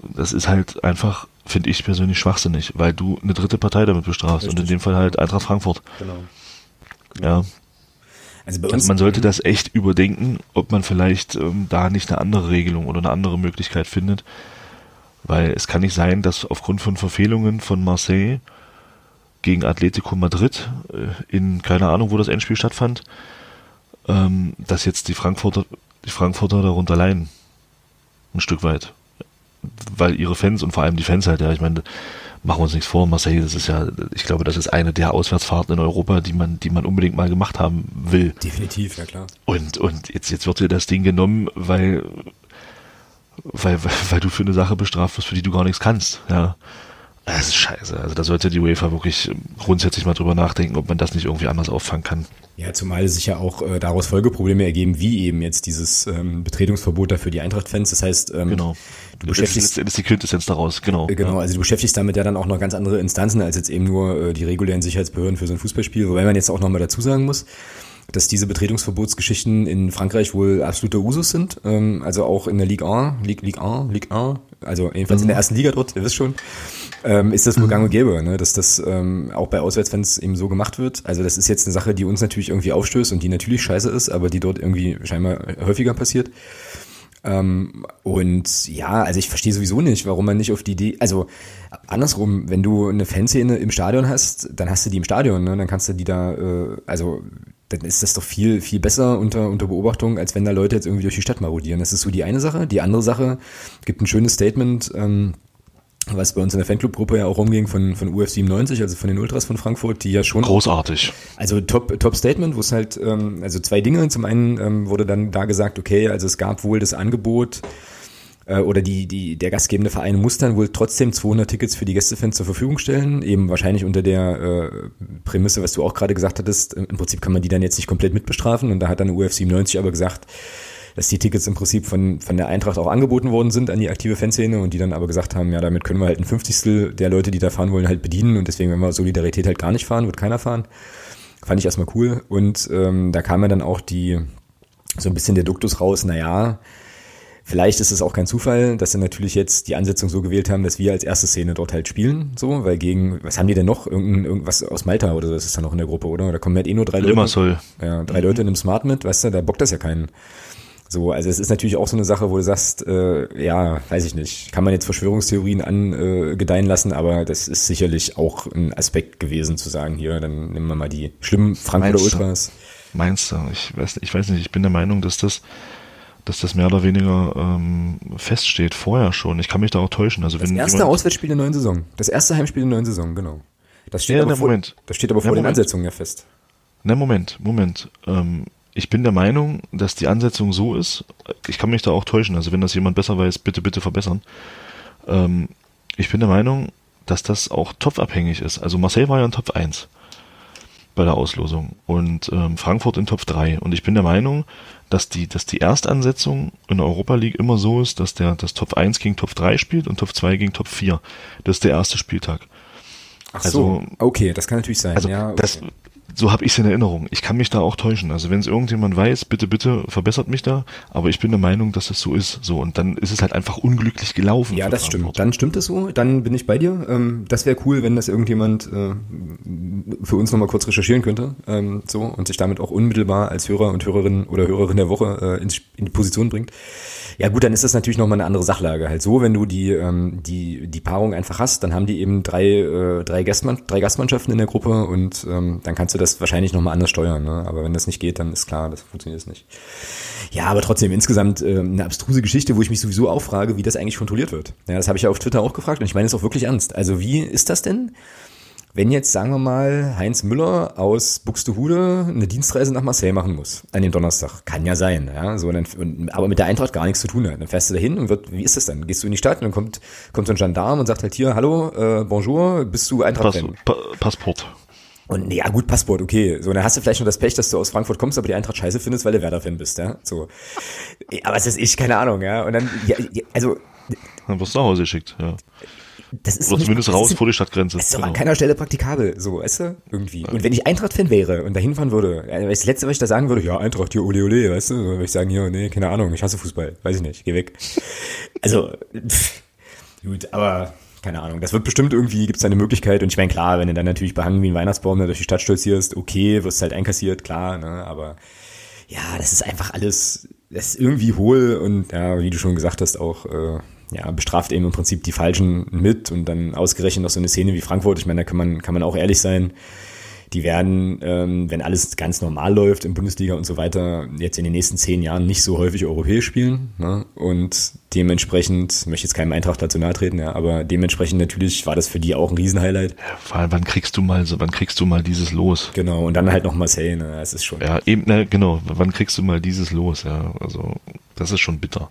das ist halt einfach, finde ich persönlich schwachsinnig, weil du eine dritte Partei damit bestrafst und in Richtig. dem Fall halt Eintracht Frankfurt. Genau. Ja, Also bei uns, also man sollte das echt überdenken, ob man vielleicht ähm, da nicht eine andere Regelung oder eine andere Möglichkeit findet. Weil es kann nicht sein, dass aufgrund von Verfehlungen von Marseille gegen Atletico Madrid äh, in keine Ahnung, wo das Endspiel stattfand, ähm, dass jetzt die Frankfurter, die Frankfurter darunter leiden. Ein Stück weit. Weil ihre Fans und vor allem die Fans halt, ja, ich meine, machen wir uns nichts vor, Marseille, das ist ja, ich glaube, das ist eine der Auswärtsfahrten in Europa, die man, die man unbedingt mal gemacht haben will. definitiv, ja klar. Und, und jetzt, jetzt wird dir das Ding genommen, weil, weil, weil, du für eine Sache bestraft wirst, für die du gar nichts kannst, ja. Das ist scheiße. Also da sollte die UEFA wirklich grundsätzlich mal drüber nachdenken, ob man das nicht irgendwie anders auffangen kann. Ja, zumal sich ja auch äh, daraus Folgeprobleme ergeben, wie eben jetzt dieses ähm, Betretungsverbot da für die Eintracht-Fans. Das heißt, ähm, Genau. du das ist beschäftigst letztendlich die Quintessenz daraus, genau. Äh, Genau, also du beschäftigst damit ja dann auch noch ganz andere Instanzen als jetzt eben nur äh, die regulären Sicherheitsbehörden für so ein Fußballspiel, wobei man jetzt auch nochmal dazu sagen muss, dass diese Betretungsverbotsgeschichten in Frankreich wohl absoluter Usus sind, ähm, also auch in der Ligue 1, Ligue, Ligue 1, Ligue 1, also jedenfalls in der ersten Liga dort, ihr wisst schon, ähm, ist das wohl gang und gäbe, ne? dass das ähm, auch bei Auswärtsfans eben so gemacht wird. Also das ist jetzt eine Sache, die uns natürlich irgendwie aufstößt und die natürlich scheiße ist, aber die dort irgendwie scheinbar häufiger passiert. Ähm, und ja, also ich verstehe sowieso nicht, warum man nicht auf die Idee, also andersrum, wenn du eine Fanszene im Stadion hast, dann hast du die im Stadion, ne? dann kannst du die da, äh, also dann ist das doch viel, viel besser unter, unter Beobachtung, als wenn da Leute jetzt irgendwie durch die Stadt marodieren. Das ist so die eine Sache. Die andere Sache, gibt ein schönes Statement, ähm, was bei uns in der Fanclub-Gruppe ja auch rumging von, von UF 97, also von den Ultras von Frankfurt, die ja schon Großartig. also Top, Top Statement, wo es halt, ähm, also zwei Dinge. Zum einen ähm, wurde dann da gesagt, okay, also es gab wohl das Angebot äh, oder die, die, der gastgebende Verein muss dann wohl trotzdem 200 Tickets für die Gästefans zur Verfügung stellen, eben wahrscheinlich unter der äh, Prämisse, was du auch gerade gesagt hattest, im Prinzip kann man die dann jetzt nicht komplett mitbestrafen. Und da hat dann UF 97 aber gesagt, dass die Tickets im Prinzip von, von der Eintracht auch angeboten worden sind an die aktive Fanszene und die dann aber gesagt haben, ja, damit können wir halt ein Fünfzigstel der Leute, die da fahren wollen, halt bedienen. Und deswegen, wenn wir Solidarität halt gar nicht fahren, wird keiner fahren. Fand ich erstmal cool. Und ähm, da kam ja dann auch die, so ein bisschen der Duktus raus, naja, Vielleicht ist es auch kein Zufall, dass sie natürlich jetzt die Ansetzung so gewählt haben, dass wir als erste Szene dort halt spielen, so, weil gegen, was haben die denn noch? Irgendein, irgendwas aus Malta oder so, das ist dann noch in der Gruppe, oder? Da kommen halt eh nur drei Leute. Limassol. Ja, drei Leute in einem Smart mit, weißt du, da bockt das ja keinen. So, also es ist natürlich auch so eine Sache, wo du sagst, äh, ja, weiß ich nicht, kann man jetzt Verschwörungstheorien angedeihen äh, gedeihen lassen, aber das ist sicherlich auch ein Aspekt gewesen, zu sagen, hier, dann nehmen wir mal die schlimmen Frankfurter Meinst du? Ultras. Meinst du? Ich weiß, ich weiß nicht, ich bin der Meinung, dass das, dass das mehr oder weniger ähm, feststeht, vorher schon. Ich kann mich da auch täuschen. Also Das erste Auswärtsspiel der neuen Saison. Das erste Heimspiel der neuen Saison, genau. Das steht Ja, aber vor, Moment. Das steht aber vor den. Ansetzungen ja fest. Na, Moment, Moment. Ähm, ich bin der Meinung, dass die Ansetzung so ist, ich kann mich da auch täuschen, also wenn das jemand besser weiß, bitte, bitte verbessern. Ähm, ich bin der Meinung, dass das auch topfabhängig ist. Also Marseille war ja in Top 1 bei der Auslosung und ähm, Frankfurt in Top 3. Und ich bin der Meinung, dass die, dass die Erstansetzung in der Europa League immer so ist, dass der das Top 1 gegen Top 3 spielt und Top 2 gegen Top 4. Das ist der erste Spieltag. Ach Also- so, okay, das kann natürlich sein. Also ja, okay. das, so habe ich es in Erinnerung. Ich kann mich da auch täuschen. Also wenn es irgendjemand weiß, bitte, bitte verbessert mich da. Aber ich bin der Meinung, dass es so ist. So und dann ist es halt einfach unglücklich gelaufen. ja, das stimmt. Dann stimmt es so. Dann bin ich bei dir. Ähm, das wäre cool, wenn das irgendjemand äh, für uns nochmal kurz recherchieren könnte, ähm, so, und sich damit auch unmittelbar als Hörer und Hörerin oder Hörerin der Woche äh, in, in die Position bringt. Ja gut, dann ist das natürlich nochmal eine andere Sachlage. Halt so, wenn du die, ähm, die, die Paarung einfach hast, dann haben die eben drei, äh, drei, Gastmann, drei Gastmannschaften in der Gruppe und ähm, dann kannst du das wahrscheinlich nochmal anders steuern. Ne? Aber wenn das nicht geht, dann ist klar, das funktioniert nicht. Ja, aber trotzdem insgesamt äh, eine abstruse Geschichte, wo ich mich sowieso auch frage, wie das eigentlich kontrolliert wird. Ja, das habe ich ja auf Twitter auch gefragt und ich meine es auch wirklich ernst. Also wie ist das denn? Wenn jetzt, sagen wir mal, Heinz Müller aus Buxtehude eine Dienstreise nach Marseille machen muss, an dem Donnerstag, kann ja sein, ja, so, dann, aber mit der Eintracht gar nichts zu tun hat, dann fährst du dahin und wird, wie ist das dann? Gehst du in die Stadt und dann kommt, kommt so ein Gendarm und sagt halt hier, hallo, äh, bonjour, bist du Eintracht-Fan? Pass, pa Passport. Und ja, gut, Passport, okay. So, dann hast du vielleicht noch das Pech, dass du aus Frankfurt kommst, aber die Eintracht scheiße findest, weil du Werder-Fan bist, ja. So. Aber es ist ich, keine Ahnung, ja. Und dann, ja, also. Dann wirst du nach Hause geschickt, ja. Das ist Oder zumindest nicht, raus ist, vor die Stadtgrenze. Das ist doch genau. an keiner Stelle praktikabel, so, weißt du, irgendwie. Und wenn ich Eintracht-Fan wäre und da hinfahren würde, das Letzte, was ich da sagen würde, ja, Eintracht, hier, ole, ole, weißt du, dann würde ich sagen, hier, nee, keine Ahnung, ich hasse Fußball, weiß ich nicht, geh weg. Also, pff, gut, aber keine Ahnung, das wird bestimmt irgendwie, gibt es eine Möglichkeit und ich meine, klar, wenn du dann natürlich behangen wie ein Weihnachtsbaum da durch die Stadt stolzierst, okay, wirst halt einkassiert, klar, ne, aber ja, das ist einfach alles, das ist irgendwie hohl und ja, wie du schon gesagt hast, auch, äh, ja, bestraft eben im Prinzip die Falschen mit und dann ausgerechnet noch so eine Szene wie Frankfurt. Ich meine, da kann man, kann man auch ehrlich sein. Die werden, ähm, wenn alles ganz normal läuft in Bundesliga und so weiter, jetzt in den nächsten zehn Jahren nicht so häufig europäisch spielen. Ne? Und dementsprechend, möchte jetzt keinem Eintracht dazu nahe treten, ja, aber dementsprechend natürlich war das für die auch ein Riesenhighlight. Ja, vor allem, wann kriegst du mal so, wann kriegst du mal dieses Los? Genau, und dann halt noch Marseille, ne? Das ist schon. Ja, eben, ne, genau, wann kriegst du mal dieses Los, ja. Also, das ist schon bitter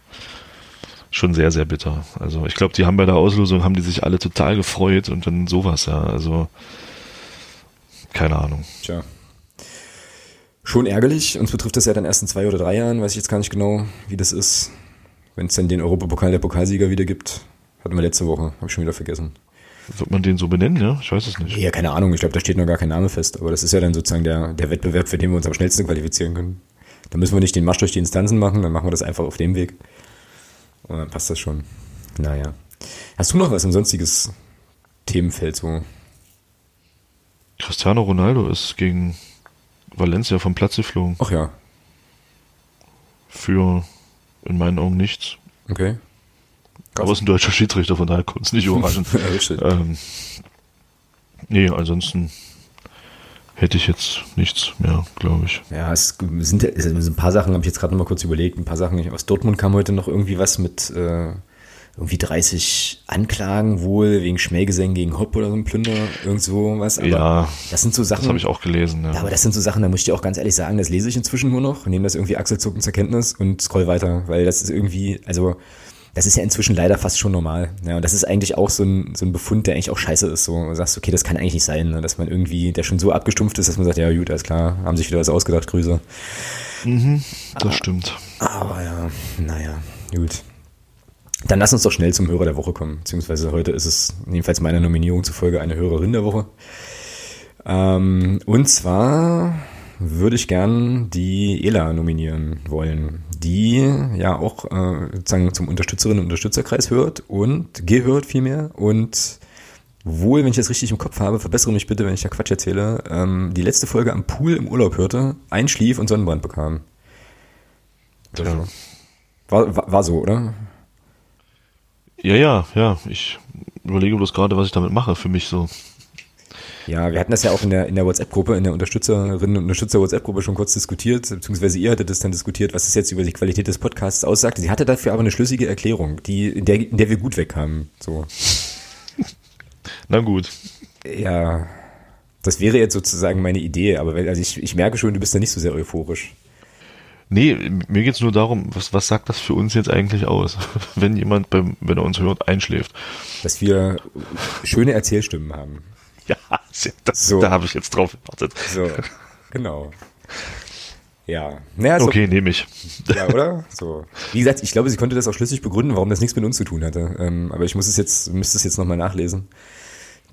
schon sehr, sehr bitter. Also ich glaube, die haben bei der Auslosung, haben die sich alle total gefreut und dann sowas, ja. Also keine Ahnung. Tja. Schon ärgerlich. Uns betrifft das ja dann erst in zwei oder drei Jahren, weiß ich jetzt gar nicht genau, wie das ist. Wenn es dann den Europapokal der Pokalsieger wieder gibt. Hatten wir letzte Woche, habe ich schon wieder vergessen. Wird man den so benennen, ja? Ich weiß es nicht. Ja, keine Ahnung. Ich glaube, da steht noch gar kein Name fest. Aber das ist ja dann sozusagen der, der Wettbewerb, für den wir uns am schnellsten qualifizieren können. Da müssen wir nicht den Marsch durch die Instanzen machen, dann machen wir das einfach auf dem Weg. Und dann passt das schon. Naja. Hast du noch was im sonstiges Themenfeld so? Cristiano Ronaldo ist gegen Valencia vom Platz geflogen. Ach ja. Für in meinen Augen nichts. Okay. Krass. Aber es ist ein deutscher Schiedsrichter, von daher kommt es nicht überraschend. ja, ähm, nee, ansonsten hätte ich jetzt nichts mehr, glaube ich. Ja, es sind, es sind ein paar Sachen, habe ich jetzt gerade noch mal kurz überlegt, ein paar Sachen. Aus Dortmund kam heute noch irgendwie was mit äh, irgendwie 30 Anklagen wohl wegen Schmähgesängen gegen Hopp oder so ein Plünder, irgend so was. Aber ja, das sind so Sachen. Das habe ich auch gelesen. Ja. ja. aber das sind so Sachen, da muss ich dir auch ganz ehrlich sagen, das lese ich inzwischen nur noch, nehme das irgendwie achselzuckend zur Kenntnis und scroll weiter, weil das ist irgendwie, also das ist ja inzwischen leider fast schon normal. Ja, und das ist eigentlich auch so ein, so ein Befund, der eigentlich auch scheiße ist. So, du sagst, okay, das kann eigentlich nicht sein, ne? dass man irgendwie, der schon so abgestumpft ist, dass man sagt, ja gut, alles klar, haben sich wieder was ausgedacht, Grüße. Mhm, das aber, stimmt. Aber ja, naja, gut. Dann lass uns doch schnell zum Hörer der Woche kommen. Beziehungsweise heute ist es jedenfalls meiner Nominierung zufolge eine Hörerin der Woche. Ähm, und zwar würde ich gern die Ela nominieren wollen, die ja auch äh, sozusagen zum Unterstützerinnen und Unterstützerkreis hört und gehört vielmehr und wohl, wenn ich das richtig im Kopf habe, verbessere mich bitte, wenn ich da Quatsch erzähle, ähm, die letzte Folge am Pool im Urlaub hörte, einschlief und Sonnenbrand bekam. Ja. War, war, war so, oder? Ja, ja, ja. Ich überlege bloß gerade, was ich damit mache für mich so. Ja, wir hatten das ja auch in der, in der WhatsApp-Gruppe, in der Unterstützerinnen und Unterstützer-WhatsApp-Gruppe schon kurz diskutiert, beziehungsweise ihr hattet das dann diskutiert, was es jetzt über die Qualität des Podcasts aussagt. Sie hatte dafür aber eine schlüssige Erklärung, die, in der, in der wir gut wegkamen. So. Na gut. Ja, das wäre jetzt sozusagen meine Idee, aber wenn, also ich, ich merke schon, du bist da nicht so sehr euphorisch. Nee, mir geht's nur darum, was, was sagt das für uns jetzt eigentlich aus, wenn jemand, beim, wenn er uns hört, einschläft? Dass wir schöne Erzählstimmen haben. Ja, das, so. da habe ich jetzt drauf gewartet. So, genau. Ja. Naja, so, okay, nehme ich. Ja, oder? So. Wie gesagt, ich glaube, sie konnte das auch schlüssig begründen, warum das nichts mit uns zu tun hatte. Ähm, aber ich muss es jetzt, müsste es jetzt nochmal nachlesen.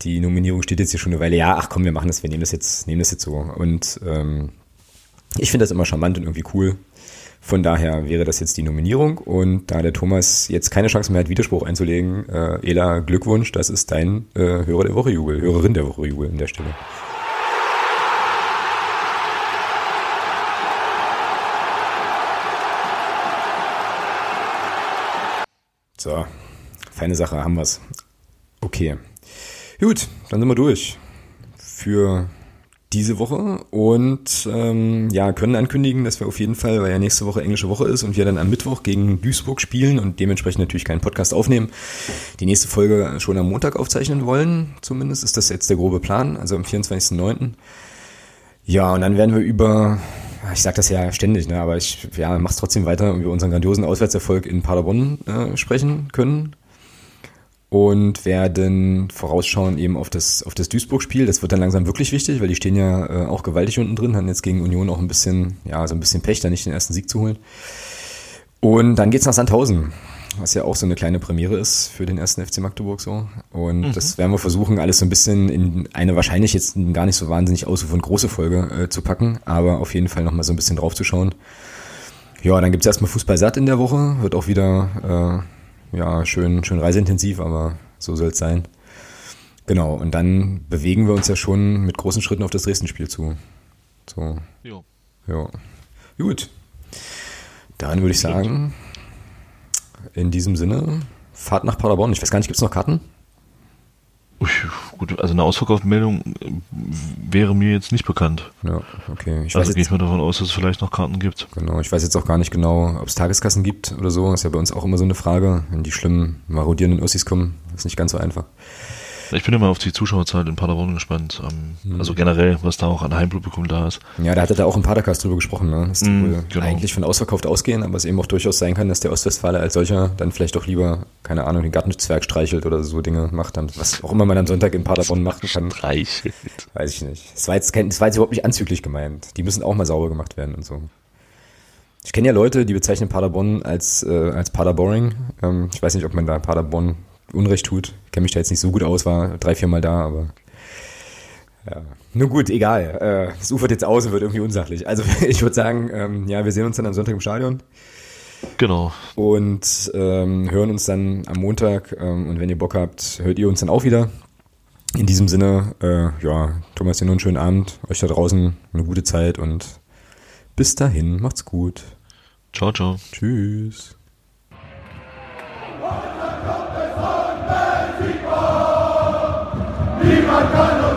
Die Nominierung steht jetzt hier schon eine Weile. Ja, ach komm, wir machen das, wir nehmen das jetzt, nehmen das jetzt so. Und ähm, ich finde das immer charmant und irgendwie cool. Von daher wäre das jetzt die Nominierung. Und da der Thomas jetzt keine Chance mehr hat, Widerspruch einzulegen, äh, Ela, Glückwunsch, das ist dein äh, Hörer der Woche Jubel, Hörerin der Woche Jubel in der Stelle. So, feine Sache, haben wir's. Okay. Gut, dann sind wir durch. Für diese Woche und ähm, ja, können ankündigen, dass wir auf jeden Fall, weil ja nächste Woche englische Woche ist und wir dann am Mittwoch gegen Duisburg spielen und dementsprechend natürlich keinen Podcast aufnehmen, die nächste Folge schon am Montag aufzeichnen wollen. Zumindest ist das jetzt der grobe Plan, also am 24.09. Ja, und dann werden wir über, ich sag das ja ständig, ne, aber ich ja, mach's trotzdem weiter, über unseren grandiosen Auswärtserfolg in Paderborn äh, sprechen können und werden vorausschauen eben auf das, auf das Duisburg-Spiel. Das wird dann langsam wirklich wichtig, weil die stehen ja äh, auch gewaltig unten drin, haben jetzt gegen Union auch ein bisschen, ja, so ein bisschen Pech, da nicht den ersten Sieg zu holen. Und dann geht's nach Sandhausen, was ja auch so eine kleine Premiere ist für den ersten FC Magdeburg so. Und mhm. das werden wir versuchen, alles so ein bisschen in eine wahrscheinlich jetzt gar nicht so wahnsinnig ausufern große Folge äh, zu packen, aber auf jeden Fall nochmal so ein bisschen drauf zu schauen. Ja, dann gibt's erstmal Fußball satt in der Woche, wird auch wieder äh, ja, schön, schön reiseintensiv, aber so soll es sein. Genau, und dann bewegen wir uns ja schon mit großen Schritten auf das Dresden-Spiel zu. So. Jo. Ja. Gut. Dann würde ich sagen, in diesem Sinne, Fahrt nach Paderborn. Ich weiß gar nicht, gibt es noch Karten? Gut, also eine Ausverkaufsmeldung äh, wäre mir jetzt nicht bekannt. Ja, okay. Ich also gehe ich mal davon aus, dass es vielleicht noch Karten gibt. Genau, ich weiß jetzt auch gar nicht genau, ob es Tageskassen gibt oder so. Das ist ja bei uns auch immer so eine Frage. Wenn die schlimmen marodierenden Ossis kommen, ist nicht ganz so einfach. Ich bin immer auf die Zuschauerzahl in Paderborn gespannt. Ähm, also generell, was da auch an Heimpublikum da ist. Ja, da hatte da auch im Padercast drüber gesprochen, ne? dass die mm, wohl genau. eigentlich von ausverkauft ausgehen, aber es eben auch durchaus sein kann, dass der Ostwestfaler als solcher dann vielleicht doch lieber, keine Ahnung, den Gartenzwerg streichelt oder so Dinge macht, was auch immer man am Sonntag in Paderborn machen kann. Streichelt. Weiß ich nicht. Das war, jetzt kein, das war jetzt überhaupt nicht anzüglich gemeint. Die müssen auch mal sauber gemacht werden und so. Ich kenne ja Leute, die bezeichnen Paderborn als, äh, als Paderboring. Ähm, ich weiß nicht, ob man da Paderborn Unrecht tut. Ich kenne mich da jetzt nicht so gut aus, war drei, vier Mal da, aber ja. Nun gut, egal. Äh, es ufert jetzt aus und wird irgendwie unsachlich. Also ich würde sagen, ähm, ja, wir sehen uns dann am Sonntag im Stadion. Genau. Und ähm, hören uns dann am Montag. Ähm, und wenn ihr Bock habt, hört ihr uns dann auch wieder. In diesem Sinne, äh, ja, Thomas, dir noch einen schönen Abend. Euch da draußen eine gute Zeit und bis dahin, macht's gut. Ciao, ciao. Tschüss. Niemand kann uns